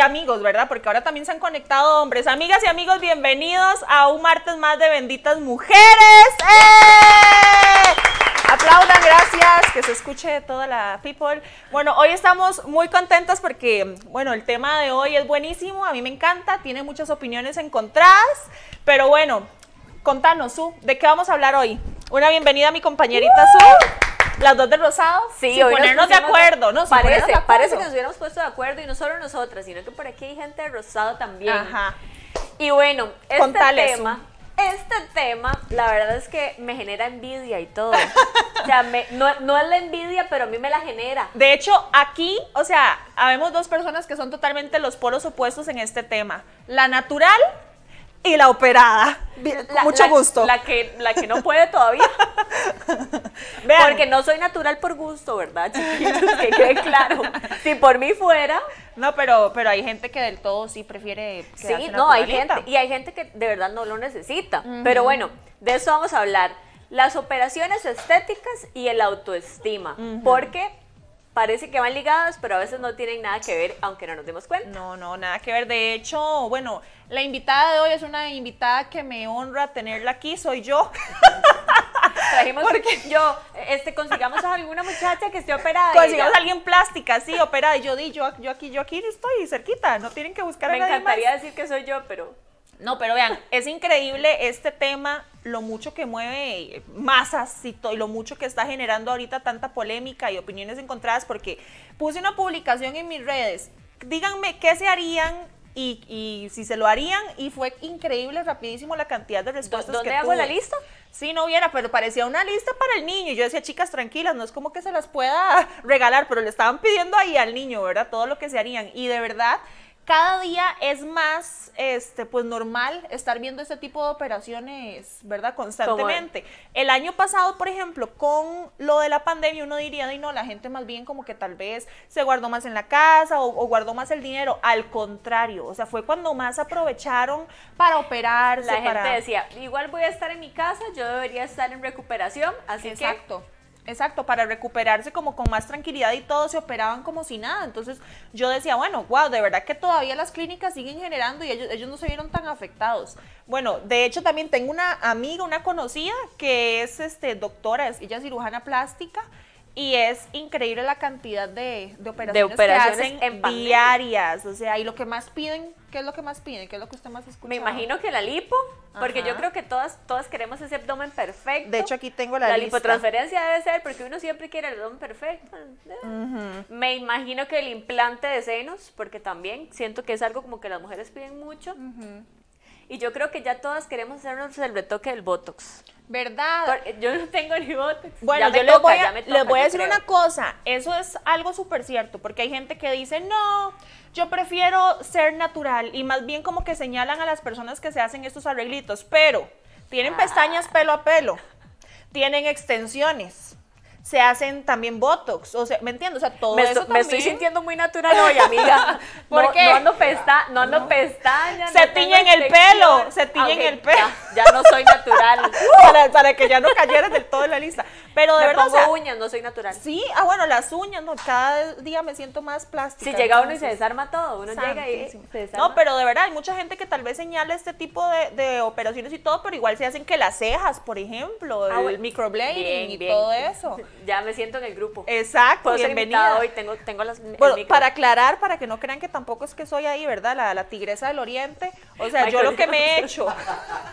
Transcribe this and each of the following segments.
amigos, ¿verdad? Porque ahora también se han conectado hombres. Amigas y amigos, bienvenidos a un martes más de Benditas Mujeres. ¡Eh! Aplaudan, gracias, que se escuche toda la people. Bueno, hoy estamos muy contentas porque, bueno, el tema de hoy es buenísimo, a mí me encanta, tiene muchas opiniones encontradas, pero bueno, contanos, Su, ¿de qué vamos a hablar hoy? Una bienvenida a mi compañerita Su. Las dos de rosado. Sí, sin hoy nos ponernos de acuerdo, ¿no? Parece, ponernos de acuerdo. parece que nos hubiéramos puesto de acuerdo y no solo nosotras, sino que por aquí hay gente de rosado también. Ajá. Y bueno, este tema, este tema, la verdad es que me genera envidia y todo. o sea, me- no, no es la envidia, pero a mí me la genera. De hecho, aquí, o sea, habemos dos personas que son totalmente los polos opuestos en este tema. La natural y la operada. Bien, con La- mucho la- gusto. La que, la que no puede todavía. Vean, Porque no soy natural por gusto, ¿verdad, chiquillos? Que quede claro. Si por mí fuera, No, pero, pero hay gente que del todo sí prefiere Sí, no, hay gente, y hay gente que de verdad no lo necesita. Pero bueno, de eso vamos a hablar. Las operaciones estéticas y el autoestima. Porque parece que van ligadas, pero a veces no tienen nada que ver, aunque no nos demos cuenta. No, no, nada que ver. De hecho, bueno, la invitada de hoy es una invitada que me honra tenerla aquí, soy yo. Trajimos yo, este, consigamos a alguna muchacha que esté operada. Consigamos a alguien plástica, sí, operada. Y yo di, yo, yo aquí, yo aquí estoy cerquita, no tienen que buscar Me más. encantaría decir que soy yo, pero No, pero vean, es increíble este tema, lo mucho que mueve masas y, y lo mucho que está generando ahorita tanta polémica y opiniones encontradas, porque puse una publicación en mis redes. Díganme qué se harían y, y si se lo harían, y fue increíble, rapidísimo la cantidad de respuestas ¿dónde que hago la tuve. lista? Sí, no hubiera, pero parecía una lista para el niño. Yo decía, chicas, tranquilas, no es como que se las pueda regalar, pero le estaban pidiendo ahí al niño, ¿verdad? Todo lo que se harían. Y de verdad, cada día es más, este, pues normal estar viendo este tipo de operaciones, ¿verdad? Constantemente. El año pasado, por ejemplo, con lo de la pandemia, uno diría, "Ay, no, la gente más bien como que tal vez se guardó más en la casa o, o guardó más el dinero. Al contrario, o sea, fue cuando más aprovecharon para operarse, la gente para... decía, igual voy a estar en mi casa, yo debería estar en recuperación, así Exacto. Exacto, para recuperarse como con más tranquilidad y todo se operaban como si nada. Entonces yo decía, bueno, wow, de verdad que todavía las clínicas siguen generando y ellos, ellos no se vieron tan afectados. Bueno, de hecho también tengo una amiga, una conocida que es este, doctora, es, ella es cirujana plástica y es increíble la cantidad de, de operaciones, operaciones que hacen en diarias. O sea, y lo que más piden, ¿qué es lo que más piden? ¿Qué es lo que usted más escucha? Me imagino que la lipo, porque Ajá. yo creo que todas, todas queremos ese abdomen perfecto. De hecho, aquí tengo la La, lista. lipotransferencia debe ser, porque uno siempre quiere el abdomen perfecto. Me imagino que el implante de senos, porque también siento que es algo como que las mujeres piden mucho. Y yo creo que ya todas queremos hacernos el retoque del Botox. ¿Verdad? Yo no tengo ni Botox. Bueno, yo les voy a, les voy decir creo. una cosa, eso es algo súper cierto, porque hay gente que dice, no, yo prefiero ser natural, y más bien como que señalan a las personas que se hacen estos arreglitos, pero tienen pestañas pelo a pelo, tienen extensiones, se hacen también botox, o sea, ¿me entiendes? O sea, todo Me, eso esto- me estoy también sintiendo muy natural hoy, amiga. ¿Por no, qué? No ando, pesta no ando pestañas. Se no tiñen el pelo, se tiñen Ah, ok, el pelo. Ya, ya no soy natural. para, para que ya no cayeras del todo en la lista, pero de me verdad, o pongo sea, uñas, no soy natural. Sí, ah, bueno, las uñas, no, cada día me siento más plástica. Si llega uno y se desarma todo, uno llega y se desarma. No, pero de verdad, hay mucha gente que tal vez señala este tipo de, de operaciones y todo, pero igual se hacen que las cejas, por ejemplo, Ah, el bueno. microblading y bien. todo eso. Ya me siento en el grupo. Exacto, Puedo bienvenida. hoy, tengo, tengo las, Bueno, para aclarar, para que no crean que tampoco es que soy ahí, ¿verdad? La, la tigresa del oriente. O sea, yo lo que me he hecho,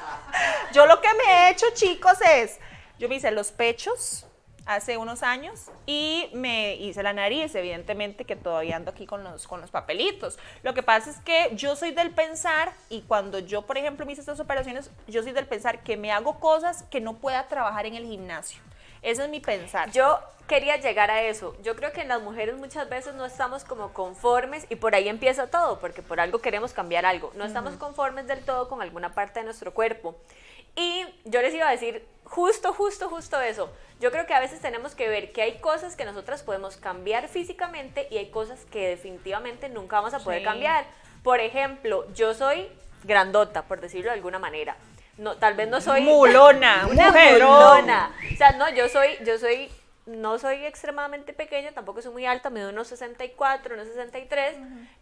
yo lo que me he hecho, chicos, es, yo me hice los pechos hace unos años y me hice la nariz, evidentemente que todavía ando aquí con los, con los papelitos. Lo que pasa es que yo soy del pensar y cuando yo, por ejemplo, me hice estas operaciones, yo soy del pensar que me hago cosas que no pueda trabajar en el gimnasio. Ese es mi pensar. Yo quería llegar a eso. Yo creo que en las mujeres muchas veces no estamos como conformes y por ahí empieza todo, porque por algo queremos cambiar algo. No estamos conformes del todo con alguna parte de nuestro cuerpo. Y yo les iba a decir justo, justo, justo eso. Yo creo que a veces tenemos que ver que hay cosas que nosotras podemos cambiar físicamente y hay cosas que definitivamente nunca vamos a poder Sí. cambiar. Por ejemplo, yo soy grandota, por decirlo de alguna manera. No, tal vez no soy Mulona, una mulona. O sea, no, yo soy, yo soy no soy extremadamente pequeña, tampoco soy muy alta, mido unos 64, unos 63,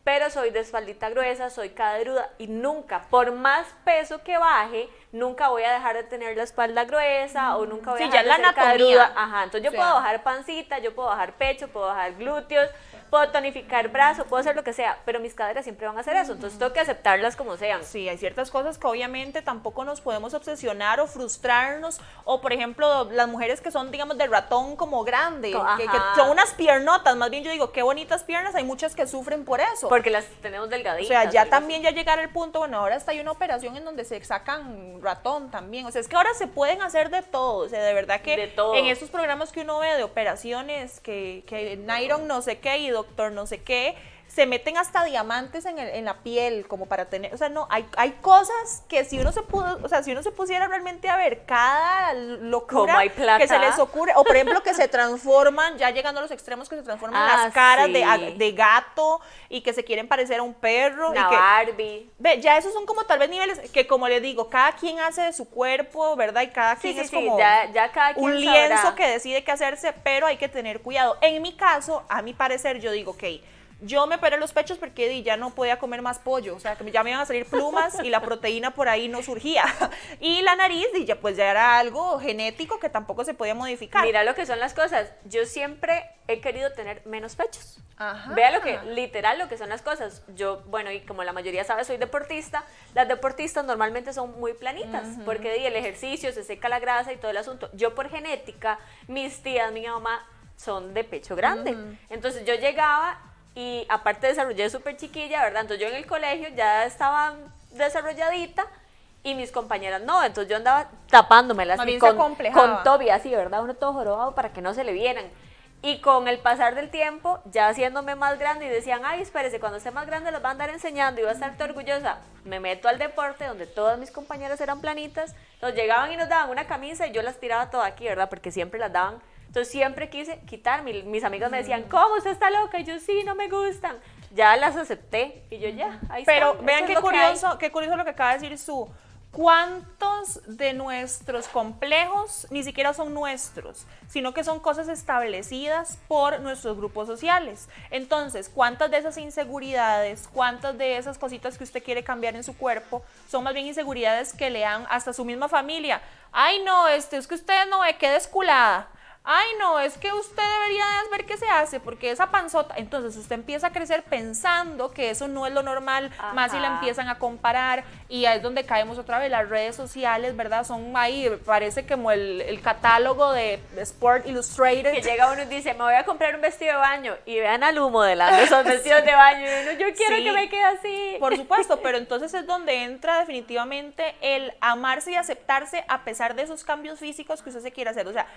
pero soy de espaldita gruesa, soy cadruda y nunca, por más peso que baje, nunca voy a dejar de tener la espalda gruesa o nunca voy a Sí, dejar ya de la ser anatomía. Ajá, entonces yo O sea. puedo bajar pancita, yo puedo bajar pecho, puedo bajar glúteos, puedo tonificar brazo, puedo hacer lo que sea, pero mis caderas siempre van a hacer eso, entonces tengo que aceptarlas como sean. Sí, hay ciertas cosas que obviamente tampoco nos podemos obsesionar o frustrarnos. O, por ejemplo, las mujeres que son, digamos, de ratón como grande, que, son unas piernotas. Más bien yo digo, qué bonitas piernas. Hay muchas que sufren por eso. Porque las tenemos o delgaditas. sea, ya también ya llegar al punto, bueno, ahora está hay una operación en donde se sacan ratón también. O sea, es que ahora se pueden hacer de todo. O sea, de verdad que De todo. en esos programas que uno ve de operaciones, que, que Nairon no sé qué y Doctor no sé qué, se meten hasta diamantes en, el- en la piel como para tener, o sea, no, hay, hay cosas que si uno se pudo, o sea, si uno se pusiera realmente a ver cada locura que se les ocurre, o por ejemplo que se transforman, ya llegando a los extremos que se transforman Ah, las caras de, de gato y que se quieren parecer a un perro. Una y que, Barbie. Ve, ya esos son como tal vez niveles que como le digo, cada quien hace de su cuerpo, ¿verdad? Y cada quien sí, es sí, como ya, ya cada quien un lienzo sabrá. que decide qué hacerse, pero hay que tener cuidado. En mi caso, a mi parecer, yo digo, ok, yo me operé los pechos porque ya no podía comer más pollo, o sea, que ya me iban a salir plumas y la proteína por ahí no surgía. Y la nariz, y ya pues ya era algo genético que tampoco se podía modificar. Mira lo que son las cosas. Yo siempre he querido tener menos pechos. Ajá. Vea lo que, literal, lo que son las cosas. Yo, bueno, y como la mayoría sabe, soy deportista. Las deportistas normalmente son muy planitas, porque di, el ejercicio, se seca la grasa y todo el asunto. Yo por genética, mis tías, mi mamá, son de pecho grande. Entonces yo llegaba y aparte desarrollé súper chiquilla, ¿verdad? Entonces yo en el colegio ya estaba desarrolladita y mis compañeras no, entonces yo andaba tapándomelas se con, con Toby así, ¿verdad? Uno todo jorobado para que no se le vieran. Y con el pasar del tiempo, ya haciéndome más grande y decían, ay, espérese, cuando esté más grande los va a andar enseñando y va a estar orgullosa. Me meto al deporte donde todas mis compañeras eran planitas, nos llegaban y nos daban una camisa y yo las tiraba todas aquí, ¿verdad? Porque siempre las daban. Entonces siempre quise quitar, mi- mis amigos me decían, ¿cómo usted está loca? Y yo, sí, no me gustan. Ya las acepté y yo ya, ahí Pero están, vean qué lo que curioso, qué curioso lo que acaba de decir su. ¿Cuántos de nuestros complejos ni siquiera son nuestros, sino que son cosas establecidas por nuestros grupos sociales? Entonces, ¿cuántas de esas inseguridades, cuántas de esas cositas que usted quiere cambiar en su cuerpo son más bien inseguridades que le dan hasta su misma familia? Ay, no, este, es que usted no ve, qué desculada. Ay, no, es que usted debería de ver qué se hace, porque esa panzota. Entonces usted empieza a crecer pensando que eso no es lo normal, más si la empiezan a comparar, y ahí es donde caemos otra vez. Las redes sociales, ¿verdad? Son ahí, parece como el, el catálogo de Sport Illustrated. Que llega uno y dice, me voy a comprar un vestido de baño. Y vean al humo modelando esos vestidos de baño. Y uno, yo quiero Sí. que me quede así. Por supuesto, pero entonces es donde entra definitivamente el amarse y aceptarse a pesar de esos cambios físicos que usted se quiere hacer. O sea,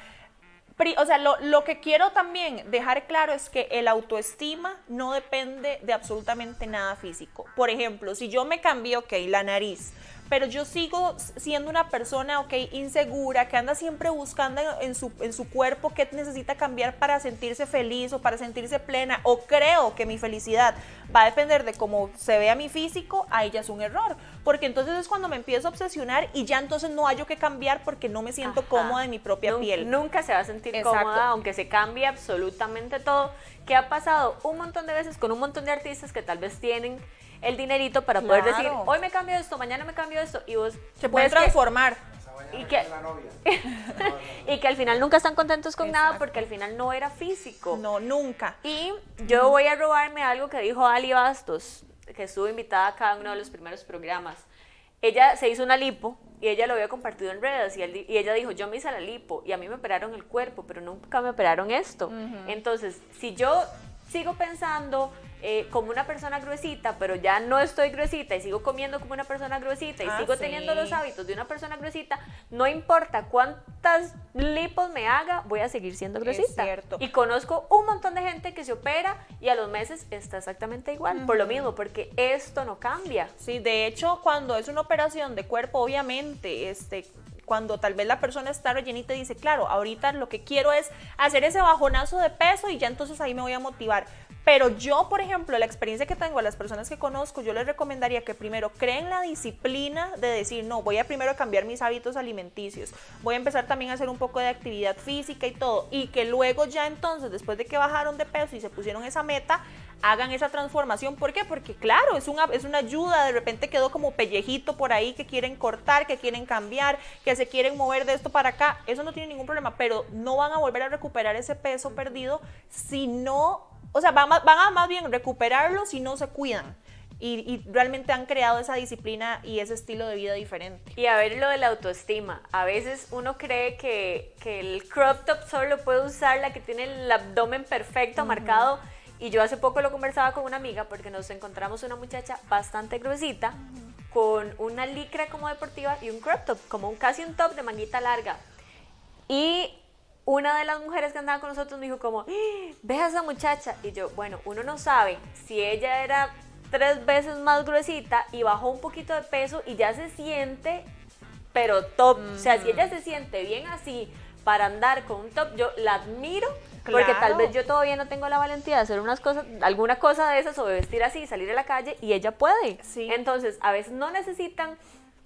o sea, lo, lo que quiero también dejar claro es que el autoestima no depende de absolutamente nada físico. Por ejemplo, si yo me cambio, ok, la nariz, pero yo sigo siendo una persona, ok, insegura, que anda siempre buscando en su, en su cuerpo qué necesita cambiar para sentirse feliz o para sentirse plena, o creo que mi felicidad va a depender de cómo se vea mi físico, ahí ya es un error. Porque entonces es cuando me empiezo a obsesionar y ya entonces no hay yo que cambiar porque no me siento Ajá. cómoda en mi propia Nun- piel. Nunca se va a sentir Exacto. cómoda, aunque se cambie absolutamente todo. Que ha pasado un montón de veces con un montón de artistas que tal vez tienen el dinerito para poder Claro. decir, hoy me cambio esto, mañana me cambio esto, y vos Se puede ves que- transformar. y que, y que al final nunca están contentos con nada porque al final no era físico. No, nunca. Y yo voy a robarme algo que dijo Ali Bastos, que estuvo invitada a cada uno de los primeros programas. Ella se hizo una lipo y ella lo había compartido en redes y, él di- y ella dijo, yo me hice la lipo y a mí me operaron el cuerpo, pero nunca me operaron esto. Entonces, si yo sigo pensando eh, como una persona gruesita, pero ya no estoy gruesita y sigo comiendo como una persona gruesita y Ah, sigo sí. teniendo los hábitos de una persona gruesita, no importa cuántas lipos me haga, voy a seguir siendo gruesita. cierto. Y conozco un montón de gente que se opera y a los meses está exactamente igual, por lo mismo, porque esto no cambia. Sí, de hecho, cuando es una operación de cuerpo, obviamente, este, cuando tal vez la persona está rellenita y dice, claro, ahorita lo que quiero es hacer ese bajonazo de peso y ya entonces ahí me voy a motivar. Pero yo, por ejemplo, la experiencia que tengo a las personas que conozco, yo les recomendaría que primero creen la disciplina de decir, no, voy a primero cambiar mis hábitos alimenticios, voy a empezar también a hacer un poco de actividad física y todo, y que luego ya entonces, después de que bajaron de peso y se pusieron esa meta, hagan esa transformación. ¿Por qué? Porque claro, es una, es una ayuda, de repente quedó como pellejito por ahí que quieren cortar, que quieren cambiar, que se quieren mover de esto para acá, eso no tiene ningún problema, pero no van a volver a recuperar ese peso perdido si no o sea, van, a más bien recuperarlo si no se cuidan. Y, realmente han creado esa disciplina y ese estilo de vida diferente. Y a ver lo de la autoestima. A veces uno cree que, el crop top solo puede usar la que tiene el abdomen perfecto, marcado. Y yo hace poco lo conversaba con una amiga porque nos encontramos una muchacha bastante gruesita con una licra como deportiva y un crop top, como un, casi un top de manguita larga. Y una de las mujeres que andaba con nosotros me dijo como, ¡Ah! ve a esa muchacha. Y yo, bueno, uno no sabe si ella era tres veces más gruesita y bajó un poquito de peso y ya se siente, pero top. O sea, si ella se siente bien así para andar con un top, yo la admiro. Porque tal vez yo todavía no tengo la valentía de hacer unas cosas, alguna cosa de esas o de vestir así salir a la calle y ella puede. Sí. Entonces, a veces no necesitan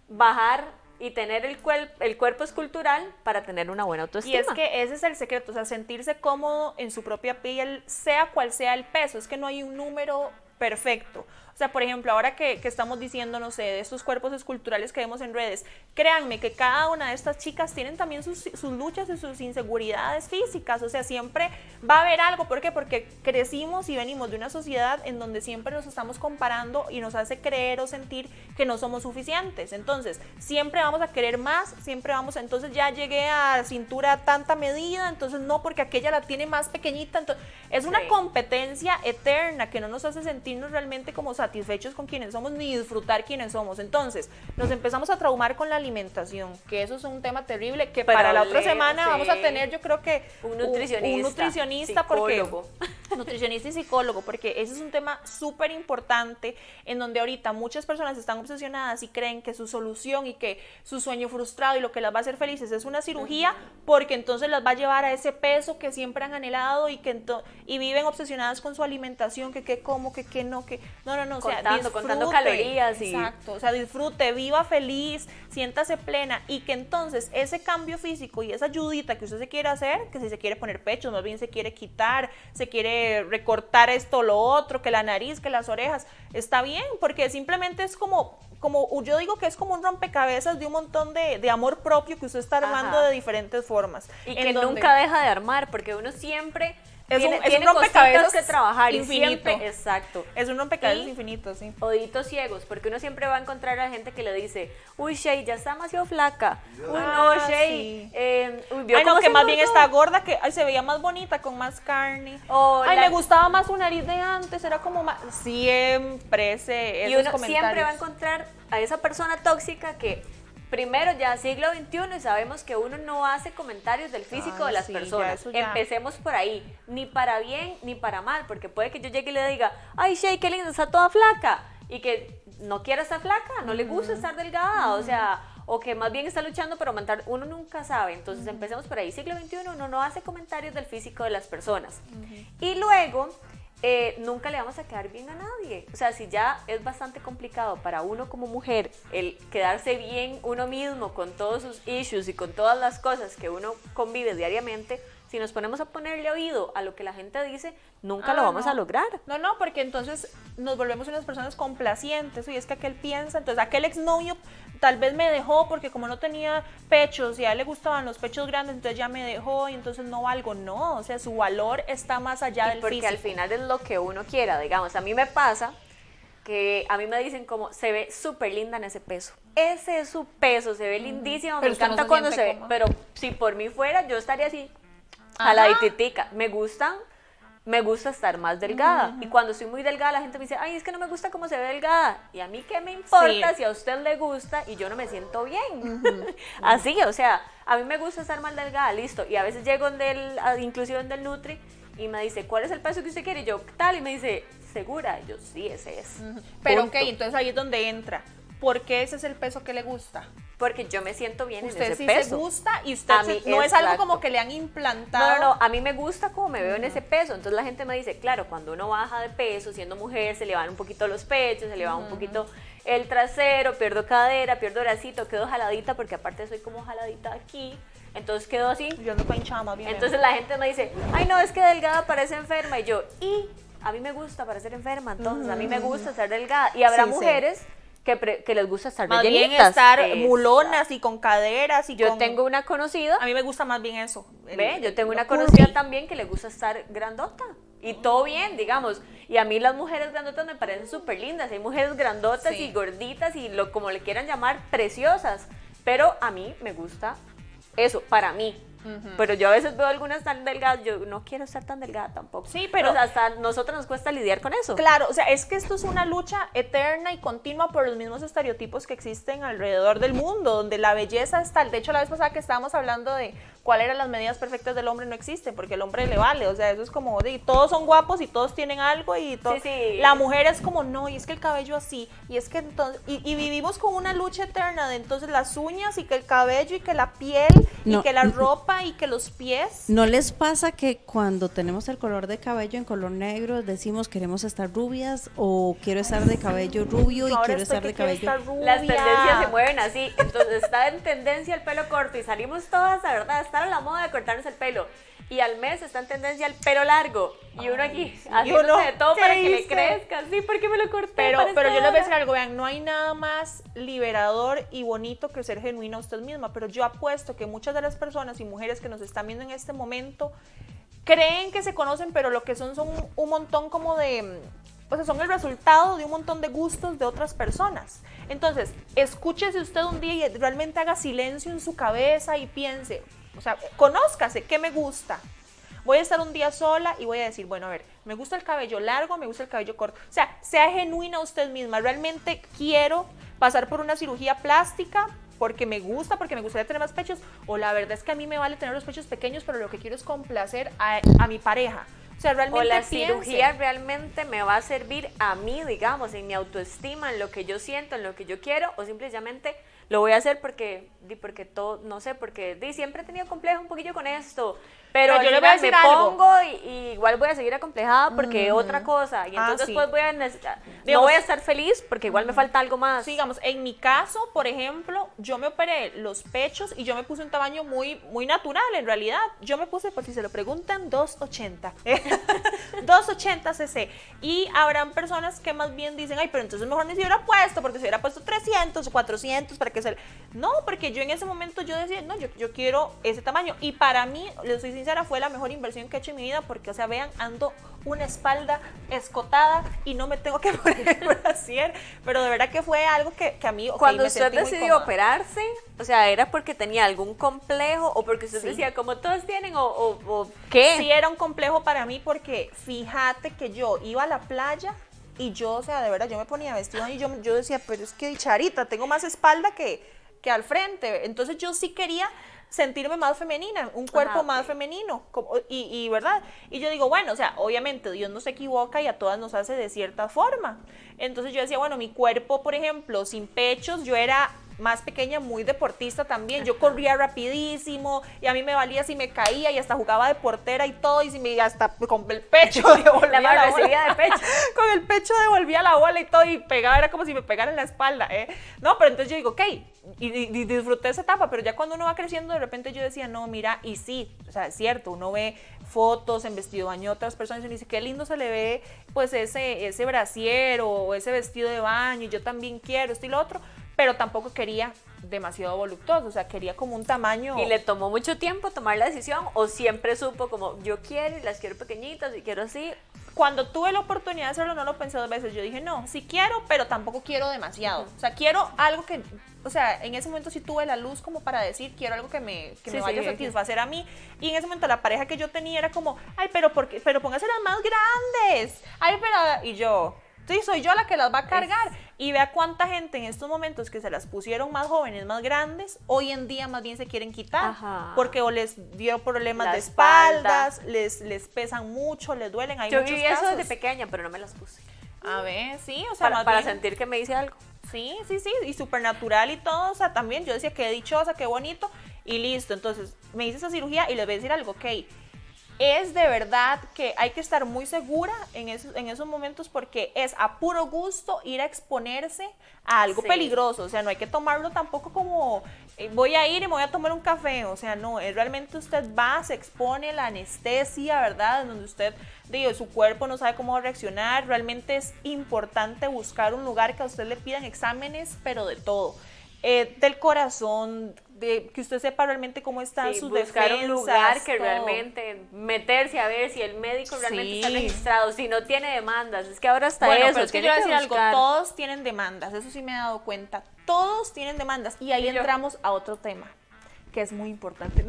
bajar y tener el, el cuerpo escultural para tener una buena autoestima. Y es que ese es el secreto, o sea, sentirse cómodo en su propia piel, sea cual sea el peso, es que no hay un número perfecto. O sea, por ejemplo, ahora que, estamos diciendo, no sé, de estos cuerpos esculturales que vemos en redes, créanme que cada una de estas chicas tienen también sus, luchas y sus inseguridades físicas. O sea, siempre va a haber algo. ¿Por qué? Porque crecimos y venimos de una sociedad en donde siempre nos estamos comparando y nos hace creer o sentir que no somos suficientes. Entonces, siempre vamos a querer más, siempre vamos, a, entonces ya llegué a cintura tanta medida, entonces no, porque aquella la tiene más pequeñita. Entonces, es una competencia eterna que no nos hace sentirnos realmente como satisfechos con quienes somos ni disfrutar quienes somos. Entonces, nos empezamos a traumar con la alimentación, que eso es un tema terrible, que para la otra semana vamos a tener yo creo que un nutricionista, un, nutricionista psicólogo. porque nutricionista y psicólogo, porque ese es un tema súper importante en donde ahorita muchas personas están obsesionadas y creen que su solución y que su sueño frustrado y lo que las va a hacer felices es una cirugía, porque entonces las va a llevar a ese peso que siempre han anhelado y que y viven obsesionadas con su alimentación, que qué como, que qué no, que no, no, no, o sea, contando, contando calorías y... Exacto, o sea, disfrute, viva feliz, siéntase plena y que entonces ese cambio físico y esa ayudita que usted se quiere hacer, que si se quiere poner pecho, más bien se quiere quitar, se quiere recortar esto, lo otro, que la nariz, que las orejas, está bien, porque simplemente es como como yo digo que es como un rompecabezas de un montón de, de amor propio que usted está armando de diferentes formas. Y que nunca deja de armar, porque uno siempre es un, es un rompecabezas que trabajar infinito. exacto. Es un rompecabezas infinito, sí. Oditos ciegos, porque uno siempre va a encontrar a gente que le dice, uy, Shay, ya está demasiado flaca. Uy, no, ah, Shay. Eh, ay, no, que más bien está gorda, que ay, se veía más bonita, con más carne. ay, me gustaba más su nariz de antes, era como más... Siempre ese, Y uno siempre va a encontrar a esa persona tóxica que primero ya siglo XXI y sabemos que uno no hace comentarios del físico de las personas. Empecemos por ahí, ni para bien ni para mal, porque puede que yo llegue y le diga, ay Shay, qué linda, está toda flaca, y que no quiera estar flaca, no le gusta estar delgada, o sea, o que más bien está luchando para aumentar, uno nunca sabe. Entonces empecemos por ahí, siglo XXI, uno no hace comentarios del físico de las personas. Y luego eh, nunca le vamos a quedar bien a nadie. O sea, si ya es bastante complicado para uno como mujer el quedarse bien uno mismo con todos sus issues y con todas las cosas que uno convive diariamente, si nos ponemos a ponerle oído a lo que la gente dice, nunca lo ah, vamos a lograr. No, no, porque entonces nos volvemos unas personas complacientes y es que aquel piensa, entonces aquel exnovio tal vez me dejó porque como no tenía pechos y a él le gustaban los pechos grandes, entonces ya me dejó y entonces no valgo. No, o sea, su valor está más allá del porque al final es lo que uno quiera, digamos. A mí me pasa que a mí me dicen como se ve súper linda en ese peso. Ese es su peso, se ve lindísimo, me encanta cuando se ve, pero si por mí fuera yo estaría así, a la titica. Me gustan me gusta estar más delgada. Y cuando estoy muy delgada, la gente me dice, ay, es que no me gusta cómo se ve delgada. Y a mí, ¿qué me importa si a usted le gusta y yo no me siento bien? Así, o sea, a mí me gusta estar más delgada, listo. Y a veces llego del, inclusive del Nutri y me dice, ¿cuál es el peso que usted quiere? Y yo, tal, y me dice, ¿segura? Y yo, sí, ese es. Pero ok, entonces ahí es donde entra ¿por qué ese es el peso que le gusta? Porque yo me siento bien Usted en ese sí peso. se gusta y usted se- no es algo como que le han implantado. No, no, no, a mí me gusta cómo me veo en ese peso. Entonces la gente me dice, claro, cuando uno baja de peso, siendo mujer, se le van un poquito los pechos, se le va un poquito el trasero, pierdo cadera, pierdo bracito, quedo jaladita, porque aparte soy como jaladita aquí. Entonces quedo así. Yo no hinchada más bien. Entonces la gente me dice, ay no, es que delgada parece enferma. Y yo, y a mí me gusta parecer enferma, entonces a mí me gusta ser delgada. Y habrá Sí, sí. Que, pre- que les gusta estar más bien estar mulonas y con caderas y Yo con- tengo una conocida A mí me gusta más bien eso. el- Ve, yo tengo una conocida también que le gusta estar grandota. Y todo bien, digamos. Y a mí las mujeres grandotas me parecen súper lindas. Hay mujeres grandotas Sí. y gorditas y lo como le quieran llamar, preciosas. Pero a mí me gusta eso, para mí. Pero yo a veces veo algunas tan delgadas, yo no quiero estar tan delgada tampoco. Sí, pero- O sea, hasta nosotros nos cuesta lidiar con eso. Claro, o sea, es que esto es una lucha eterna y continua por los mismos estereotipos que existen alrededor del mundo, donde la belleza está. De hecho, la vez pasada que estábamos hablando de cuáles eran las medidas perfectas del hombre no existen, porque el hombre le vale. O sea, eso es como, de, todos son guapos y todos tienen algo y todo. Sí, sí. La mujer es como, no, y es que el cabello así, y es que entonces. Y, y vivimos con una lucha eterna de entonces las uñas y que el cabello y que la piel y que la ropa y que los pies. ¿No les pasa que cuando tenemos el color de cabello en color negro decimos queremos estar rubias o quiero estar de cabello rubio y Ahora quiero estar de cabello estar rubia. Las tendencias se mueven así. Entonces está en tendencia el pelo corto y salimos todas, la verdad, estar a la moda de cortarnos el pelo. Y al mes está en tendencia el pelo largo. Y uno aquí haciéndose uno, de todo ¿qué para que le hice? crezca. Sí, porque me lo corté. Pero, pero yo les voy a decir algo, vean, no hay nada más liberador y bonito que ser genuina usted misma, pero yo apuesto que muchas de las personas y mujeres que nos están viendo en este momento creen que se conocen, pero lo que son son un, montón como de, o sea, son el resultado de un montón de gustos de otras personas. Entonces, escúchese usted un día y realmente haga silencio en su cabeza y piense, o sea, conózcase, ¿qué me gusta? Voy a estar un día sola y voy a decir, bueno, a ver, me gusta el cabello largo, me gusta el cabello corto. O sea, sea genuina usted misma. Realmente quiero pasar por una cirugía plástica porque me gusta, porque me gustaría tener más pechos. O la verdad es que a mí me vale tener los pechos pequeños, pero lo que quiero es complacer a, a mi pareja. O sea, realmente O la piense. cirugía realmente me va a servir a mí, digamos, en mi autoestima, en lo que yo siento, en lo que yo quiero, o simplemente lo voy a hacer porque, di, porque todo, no sé, porque di, siempre he tenido complejo un poquito con esto, pero, Pero yo le voy a final me decir algo. pongo y, y igual voy a seguir acomplejada porque otra cosa, y Ah, entonces sí. después voy a necesitar, no Digamos- voy a estar feliz porque igual me falta algo más. Sí, digamos, en mi caso, por ejemplo, yo me operé los pechos y yo me puse un tamaño muy, muy natural, en realidad. Yo me puse, por si se lo preguntan, 280. 280 cc. Y habrán personas que más bien dicen, ay, pero entonces mejor ni se hubiera puesto, porque se hubiera puesto 300 o 400 para que No, porque yo en ese momento yo decía, no, yo, yo quiero ese tamaño. Y para mí, les soy sincera, fue la mejor inversión que he hecho en mi vida, porque, o sea, vean, ando una espalda escotada y no me tengo que poner brasier, pero de verdad que fue algo que, que a mí ok, Cuando me usted decidió operarse, o sea, ¿era porque tenía algún complejo o porque usted Sí. decía, como todos tienen, o, o, o qué? Sí era un complejo para mí porque fíjate que yo iba a la playa y yo, o sea, de verdad, yo me ponía vestido y yo, yo decía, pero es que dicharita, tengo más espalda que, que al frente. Entonces yo sí quería sentirme más femenina, un cuerpo Ajá, más femenino, como- y, y, ¿verdad? Y yo digo, bueno, o sea, obviamente Dios no se equivoca y a todas nos hace de cierta forma. Entonces yo decía, bueno, mi cuerpo, por ejemplo, sin pechos, yo era más pequeña, muy deportista también. Yo corría rapidísimo y a mí me valía si me caía y hasta jugaba de portera y todo y si me hasta con el pecho devolvía La bola. recibida de pecho. con el pecho devolvía la bola y todo y pegaba, era como si me pegara en la espalda, ¿eh? No, pero entonces yo digo, ok, y, disfruté esa etapa, pero ya cuando uno va creciendo, de repente yo decía, no, mira, y sí, o sea, es cierto, uno ve fotos en vestido de baño otras personas y uno dice, qué lindo se le ve, pues, ese, ese brasier o ese vestido de baño, y yo también quiero esto y lo otro, pero tampoco quería demasiado voluptuoso, o sea, quería como un tamaño... ¿Y le tomó mucho tiempo tomar la decisión o siempre supo como yo quiero y las quiero pequeñitas y quiero así? cuando tuve la oportunidad de hacerlo, no lo pensé dos veces. Yo dije, no, sí quiero, pero tampoco quiero demasiado. O sea, quiero algo que, o sea, en ese momento sí tuve la luz como para decir, quiero algo que me, que Sí, me vaya sí, a satisfacer a mí. Y en ese momento la pareja que yo tenía era como, ay, pero, ¿por qué? pero póngase las más grandes. Ay, pero, y yo, sí, soy yo la que las va a cargar. Y vea cuánta gente en estos momentos que se las pusieron más jóvenes, más grandes, hoy en día más bien se quieren quitar. Ajá. Porque o les dio problemas La de espalda. espaldas, les, les pesan mucho, les duelen. Hay yo viví eso desde pequeña, pero no me las puse. A ver, sí, o sea, Para, más para bien- sentir que me hice algo. Sí, sí, sí, y súper natural y todo, o sea, también yo decía qué dichosa, qué bonito, y listo. Entonces, me hice esa cirugía y les voy a decir algo, ok, es de verdad que hay que estar muy segura en esos, en esos momentos porque es a puro gusto ir a exponerse a algo Sí. peligroso. O sea, no hay que tomarlo tampoco como eh, voy a ir y me voy a tomar un café. O sea, no, es realmente usted va, se expone la anestesia, ¿verdad? En donde usted, digo, su cuerpo no sabe cómo reaccionar. Realmente es importante buscar un lugar que a usted le pidan exámenes, pero de todo. Eh, del corazón, de que usted sepa realmente cómo están Sí, sus buscar defensas. un lugar que todo. realmente meterse a ver si el médico realmente está Sí. registrado, si no tiene demandas. Es que ahora está Bueno, eso. pero es que yo decir algo, todos tienen demandas, eso sí me he dado cuenta, todos tienen demandas y ahí Y entramos a otro tema que es muy importante,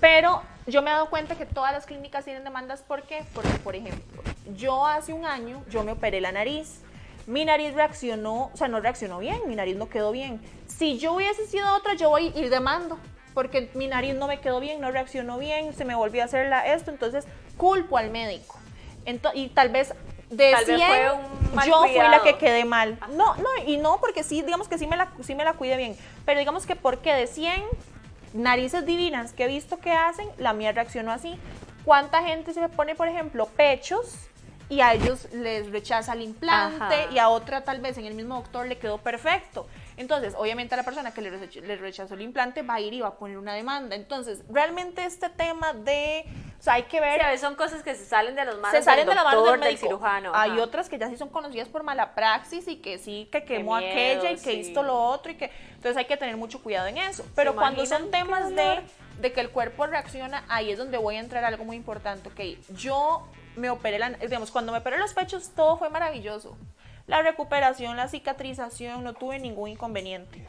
pero yo me he dado cuenta que todas las clínicas tienen demandas, ¿por qué? Porque, por ejemplo, yo hace un año, yo me operé la nariz, mi nariz reaccionó, o sea, no reaccionó bien, mi nariz no quedó bien. Si yo hubiese sido otra, yo voy a ir demando, porque mi nariz no me quedó bien, no reaccionó bien, se me volvió a hacer la, esto, entonces culpo al médico. Ento- y tal vez de Tal vez 100, fue un mal yo fui la que quedé mal. No, no, y no, porque sí, digamos que sí me la, sí me la cuide bien. Pero digamos que porque de 100 narices divinas que he visto que hacen, la mía reaccionó así. ¿Cuánta gente se pone, por ejemplo, pechos y a ellos les rechaza el implante Ajá. y a otra tal vez en el mismo doctor le quedó perfecto? Entonces, obviamente a la persona que le rechazó, el implante va a ir y va a poner una demanda. Entonces, realmente este tema de, o sea, hay que ver Sí, a veces son cosas que se salen de las manos se salen del de la mano doctor, del médico. cirujano. Hay otras que ya sí son conocidas por mala praxis y que sí, que quemó miedo, aquella y que hizo lo otro y que entonces hay que tener mucho cuidado en eso. Pero ¿Se cuando son temas de, de que el cuerpo reacciona, ahí es donde voy a entrar algo muy importante. Ok, yo me operé, la, digamos, cuando me operé los pechos todo fue maravilloso. La recuperación, la cicatrización, no tuve ningún inconveniente.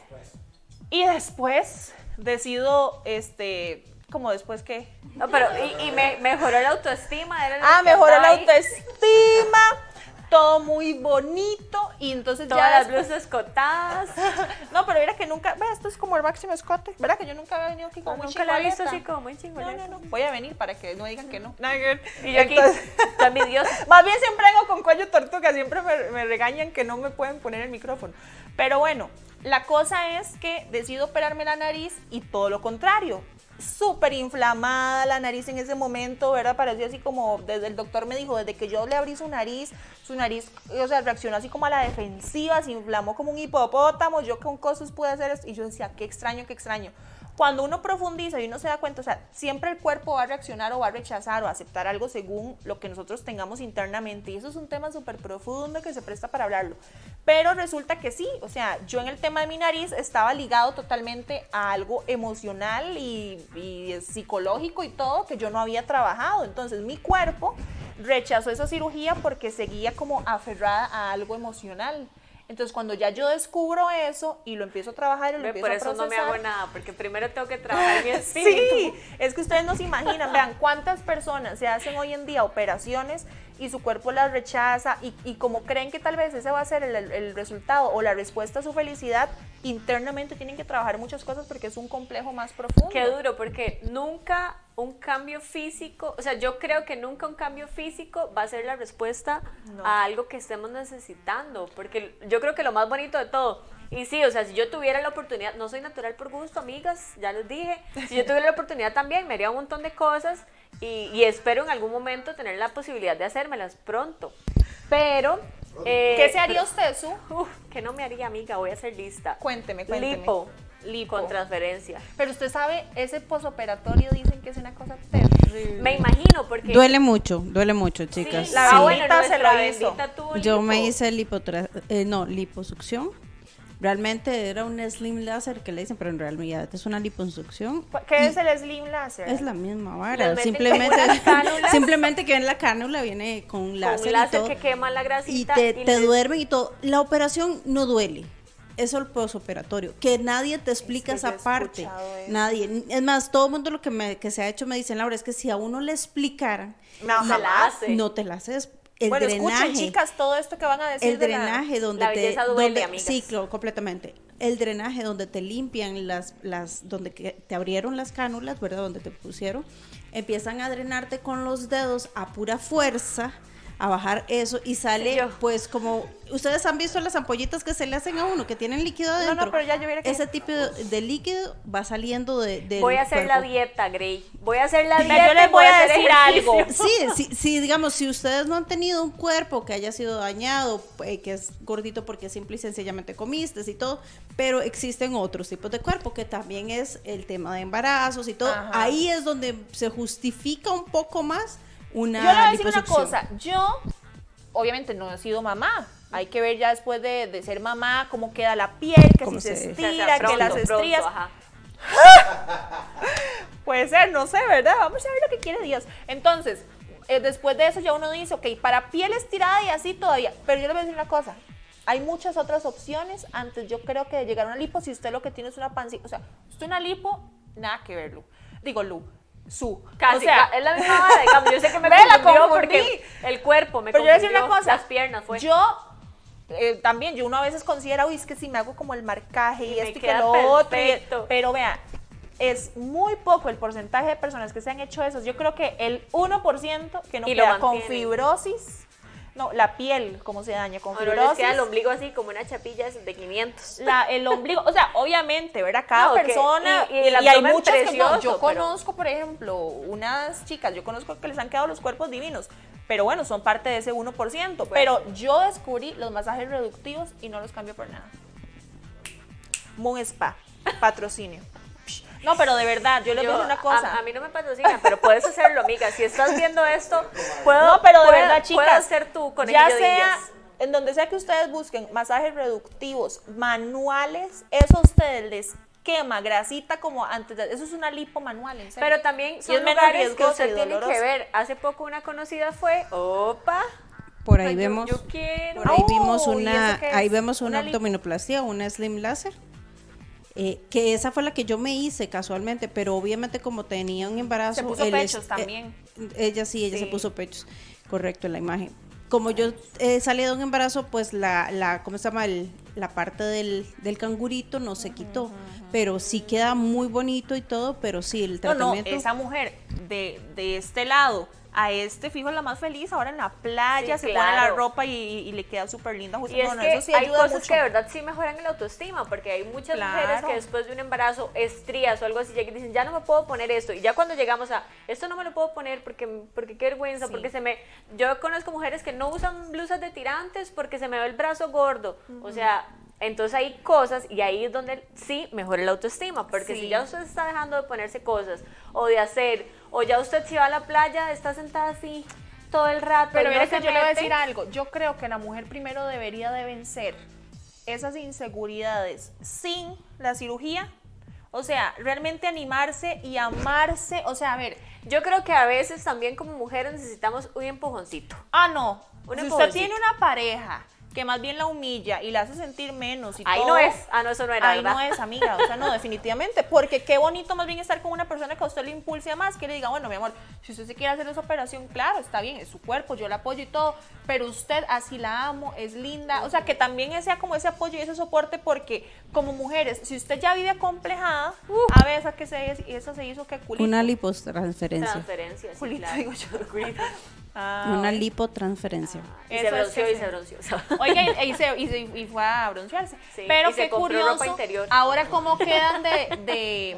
Y después decido, este, como después que No, pero y, y me, mejoró la autoestima. era Ah, mejoró la autoestima, todo muy bonito y entonces Todas ya las después- blusas escotadas. No, pero mira que nunca, ve, esto es como el máximo escote, ¿verdad? Que yo nunca había venido aquí con muy Nunca la he visto así como muy No, chingoleta. no, no, voy a venir para que no digan que no. Y yo aquí, mi Dios. Más bien siempre vengo con cuello tortuga, siempre me, me regañan que no me pueden poner el micrófono. Pero bueno, la cosa es que decido operarme la nariz y todo lo contrario. Súper inflamada la nariz en ese momento, ¿verdad? Parecía así como, desde el doctor me dijo, desde que yo le abrí su nariz, su nariz, o sea, reaccionó así como a la defensiva, se inflamó como un hipopótamo, yo con cosas pude hacer esto, y yo decía, qué extraño, qué extraño. Cuando uno profundiza y uno se da cuenta, o sea, siempre el cuerpo va a reaccionar o va a rechazar o aceptar algo según lo que nosotros tengamos internamente. Y eso es un tema súper profundo que se presta para hablarlo. Pero resulta que sí, o sea, yo en el tema de mi nariz estaba ligado totalmente a algo emocional y, y psicológico y todo que yo no había trabajado. Entonces mi cuerpo rechazó esa cirugía porque seguía como aferrada a algo emocional. Entonces cuando ya yo descubro eso y lo empiezo a trabajar y lo Ve, empiezo Por a eso no me procesar, hago nada, porque primero tengo que trabajar mi espíritu. Sí, es que ustedes no se imaginan, vean cuántas personas se hacen hoy en día operaciones y su cuerpo las rechaza y, y como creen que tal vez ese va a ser el, el- resultado o la respuesta a su felicidad, internamente tienen que trabajar muchas cosas porque es un complejo más profundo. Qué duro, porque nunca un cambio físico, o sea, yo creo que nunca un cambio físico va a ser la respuesta No. a algo que estemos necesitando, porque yo creo que lo más bonito de todo, y sí, o sea, si yo tuviera la oportunidad, no soy natural por gusto, amigas, ya les dije, si yo tuviera la oportunidad también, me haría un montón de cosas y, y espero en algún momento tener la posibilidad de hacérmelas pronto, pero... eh, ¿Qué se haría pero- usted, Su? Uf, ¿qué no me haría, amiga? Voy a hacer lista. Cuénteme, cuénteme. Lipo. Lipo. Con transferencia. Pero usted sabe, ese posoperatorio dicen que es una cosa terrible. Me imagino, porque... Duele mucho, duele mucho, chicas. la Sí. abuelita se nuestra hizo. Yo me hice lipotra eh, no, liposucción. Realmente era un slim láser que le dicen, pero en realidad es una liposucción. ¿Qué es el slim laser? Es la misma vara. Simplemente, simplemente que en la cánula viene con Con láser, un láser y todo. que quema la y grasita. te, te les- duermen y todo. La operación no duele. Eso el posoperatorio. Que nadie te explica Es que esa parte. Nadie. Es más, todo el mundo lo que, me, que se ha hecho me dicen, Laura, es que si a uno le explicaran, No, la hace. no te la haces. El bueno, drenaje. escuchen, chicas, todo esto que van a decir el de la- drenaje donde La te duele, donde- amigas. sí completamente el drenaje donde te limpian las las donde te abrieron las cánulas verdad donde te pusieron empiezan a drenarte con los dedos a pura fuerza a bajar eso y sale Sí, pues como ustedes han visto las ampollitas que se le hacen a uno que tienen líquido no, adentro. pero ya yo hubiera que- Ese tipo de, de líquido va saliendo de del Voy a hacer la dieta, Grey. Voy a hacer la dieta. yo les voy a decir ejercicio. algo. Sí, sí, sí, digamos, si ustedes no han tenido un cuerpo que haya sido dañado, eh, que es gordito porque simple y sencillamente comiste y todo, pero existen otros tipos de cuerpo que también es el tema de embarazos y todo. Ajá. Ahí es donde se justifica un poco más una Yo le voy a decir una cosa, yo obviamente no he sido mamá. Hay que ver ya después de, de ser mamá cómo queda la piel, que si se O sea, estira, pronto, que las pronto, estrías. ajá. Puede ser, no sé, ¿verdad? Vamos a ver lo que quiere Dios. Entonces, eh, después de eso ya uno dice, ok, para piel estirada y así todavía. Pero yo le voy a decir una cosa. Hay muchas otras opciones antes, yo creo que de llegar a una lipo, si usted lo que tiene es una pancita, o sea, usted una lipo, nada que ver, Lu. Digo, Lu, su. Casi, o sea, es la misma vara. Yo sé que me la confundió porque el cuerpo me Pero yo voy a decir una cosa. Las piernas fue. Yo eh, también, yo uno a veces considera, uy, es que si me hago como el marcaje y, Y me esto y que lo otro. y- perfecto. pero vea, es muy poco el porcentaje de personas que se han hecho eso. Yo creo que el 1% que no Y lo queda con fibrosis, no, la piel, cómo se daña con les fibrosis. queda el ombligo así como una chapilla de 500. la- el ombligo, o sea, obviamente, ¿verdad? Cada No, persona, y- y el hay muchas que no. Yo pero- conozco, por ejemplo, unas chicas, yo conozco que les han quedado los cuerpos divinos, pero bueno, son parte de ese 1%. pero yo descubrí los masajes reductivos y no los cambio por nada. Moon Spa, patrocinio. No, pero de verdad, yo les voy a Yo- decir una cosa. A, a mí no me patrocina, pero puedes hacerlo, amiga. Si estás viendo esto, puedo. no, pero de puedo- verdad, chicas. Puedo ser tú con ya sea en donde sea que ustedes busquen masajes reductivos manuales, eso a ustedes les quema grasita como antes de, eso es una lipo manual, en serio. Pero también son es lugares que usted tiene que ver. Hace poco una conocida fue, opa, Por ahí yo- vemos, Yo, quiero. por ahí Oh, vimos ¿y una, ahí vemos una, Una abdominoplastia, una slim láser. Eh, que esa fue la que yo me hice casualmente, pero obviamente como tenía un embarazo. Se puso es- pechos eh, también. ella sí, ella Sí. se puso pechos, correcto, en la imagen. Como yo eh, salí de un embarazo, pues la, la ¿cómo se llama? El- la parte del, del cangurito no se quitó, pero sí queda muy bonito y todo, pero sí, el No, no, tratamiento... esa mujer de, de este lado a este fijo es la más feliz, ahora en la playa Sí, se pone la ropa y, y le queda súper linda. justo. Y es No, no, que sí hay cosas mucho. que de verdad sí mejoran el autoestima, porque hay muchas mujeres que después de un embarazo, estrías o algo así, llegan y dicen, ya no me puedo poner esto. Y ya cuando llegamos a, esto no me lo puedo poner porque, porque qué vergüenza, Sí. porque se me... Yo conozco mujeres que no usan blusas de tirantes porque se me ve el brazo gordo. O sea... Entonces hay cosas y ahí es donde sí mejora el autoestima, porque Sí. si ya usted está dejando de ponerse cosas o de hacer, o ya usted si va a la playa está sentada así todo el rato. Pero no mira que yo le voy a decir algo. Yo creo que la mujer primero debería de vencer esas inseguridades sin la cirugía. O sea, realmente animarse y amarse. O sea, a ver, Yo creo que a veces también como mujeres necesitamos un empujoncito. ah, no. Un si usted tiene una pareja que más bien la humilla y la hace sentir menos y Ahí todo, no es. Ah, no, eso no era, Ahí ¿verdad? no es, amiga. O sea, no, definitivamente. Porque qué bonito más bien estar con una persona que a usted le impulse a más, que le diga, bueno, mi amor, si usted se quiere hacer esa operación, claro, está bien, es su cuerpo, yo la apoyo y todo, pero usted así la amo, es linda. O sea, que también sea como ese apoyo y ese soporte, porque como mujeres, si usted ya vive acomplejada, a ver, esa que se, esa se hizo que culito. Una lipotransferencia. Transferencia, sí, Culito, claro. digo yo. Ah, Una lipotransferencia. Y Eso se es bronceó que y se bronceó. Oiga, y, y se, y, se- y fue a broncearse. Sí, Pero y qué curioso. interior. Ahora cómo quedan de, de-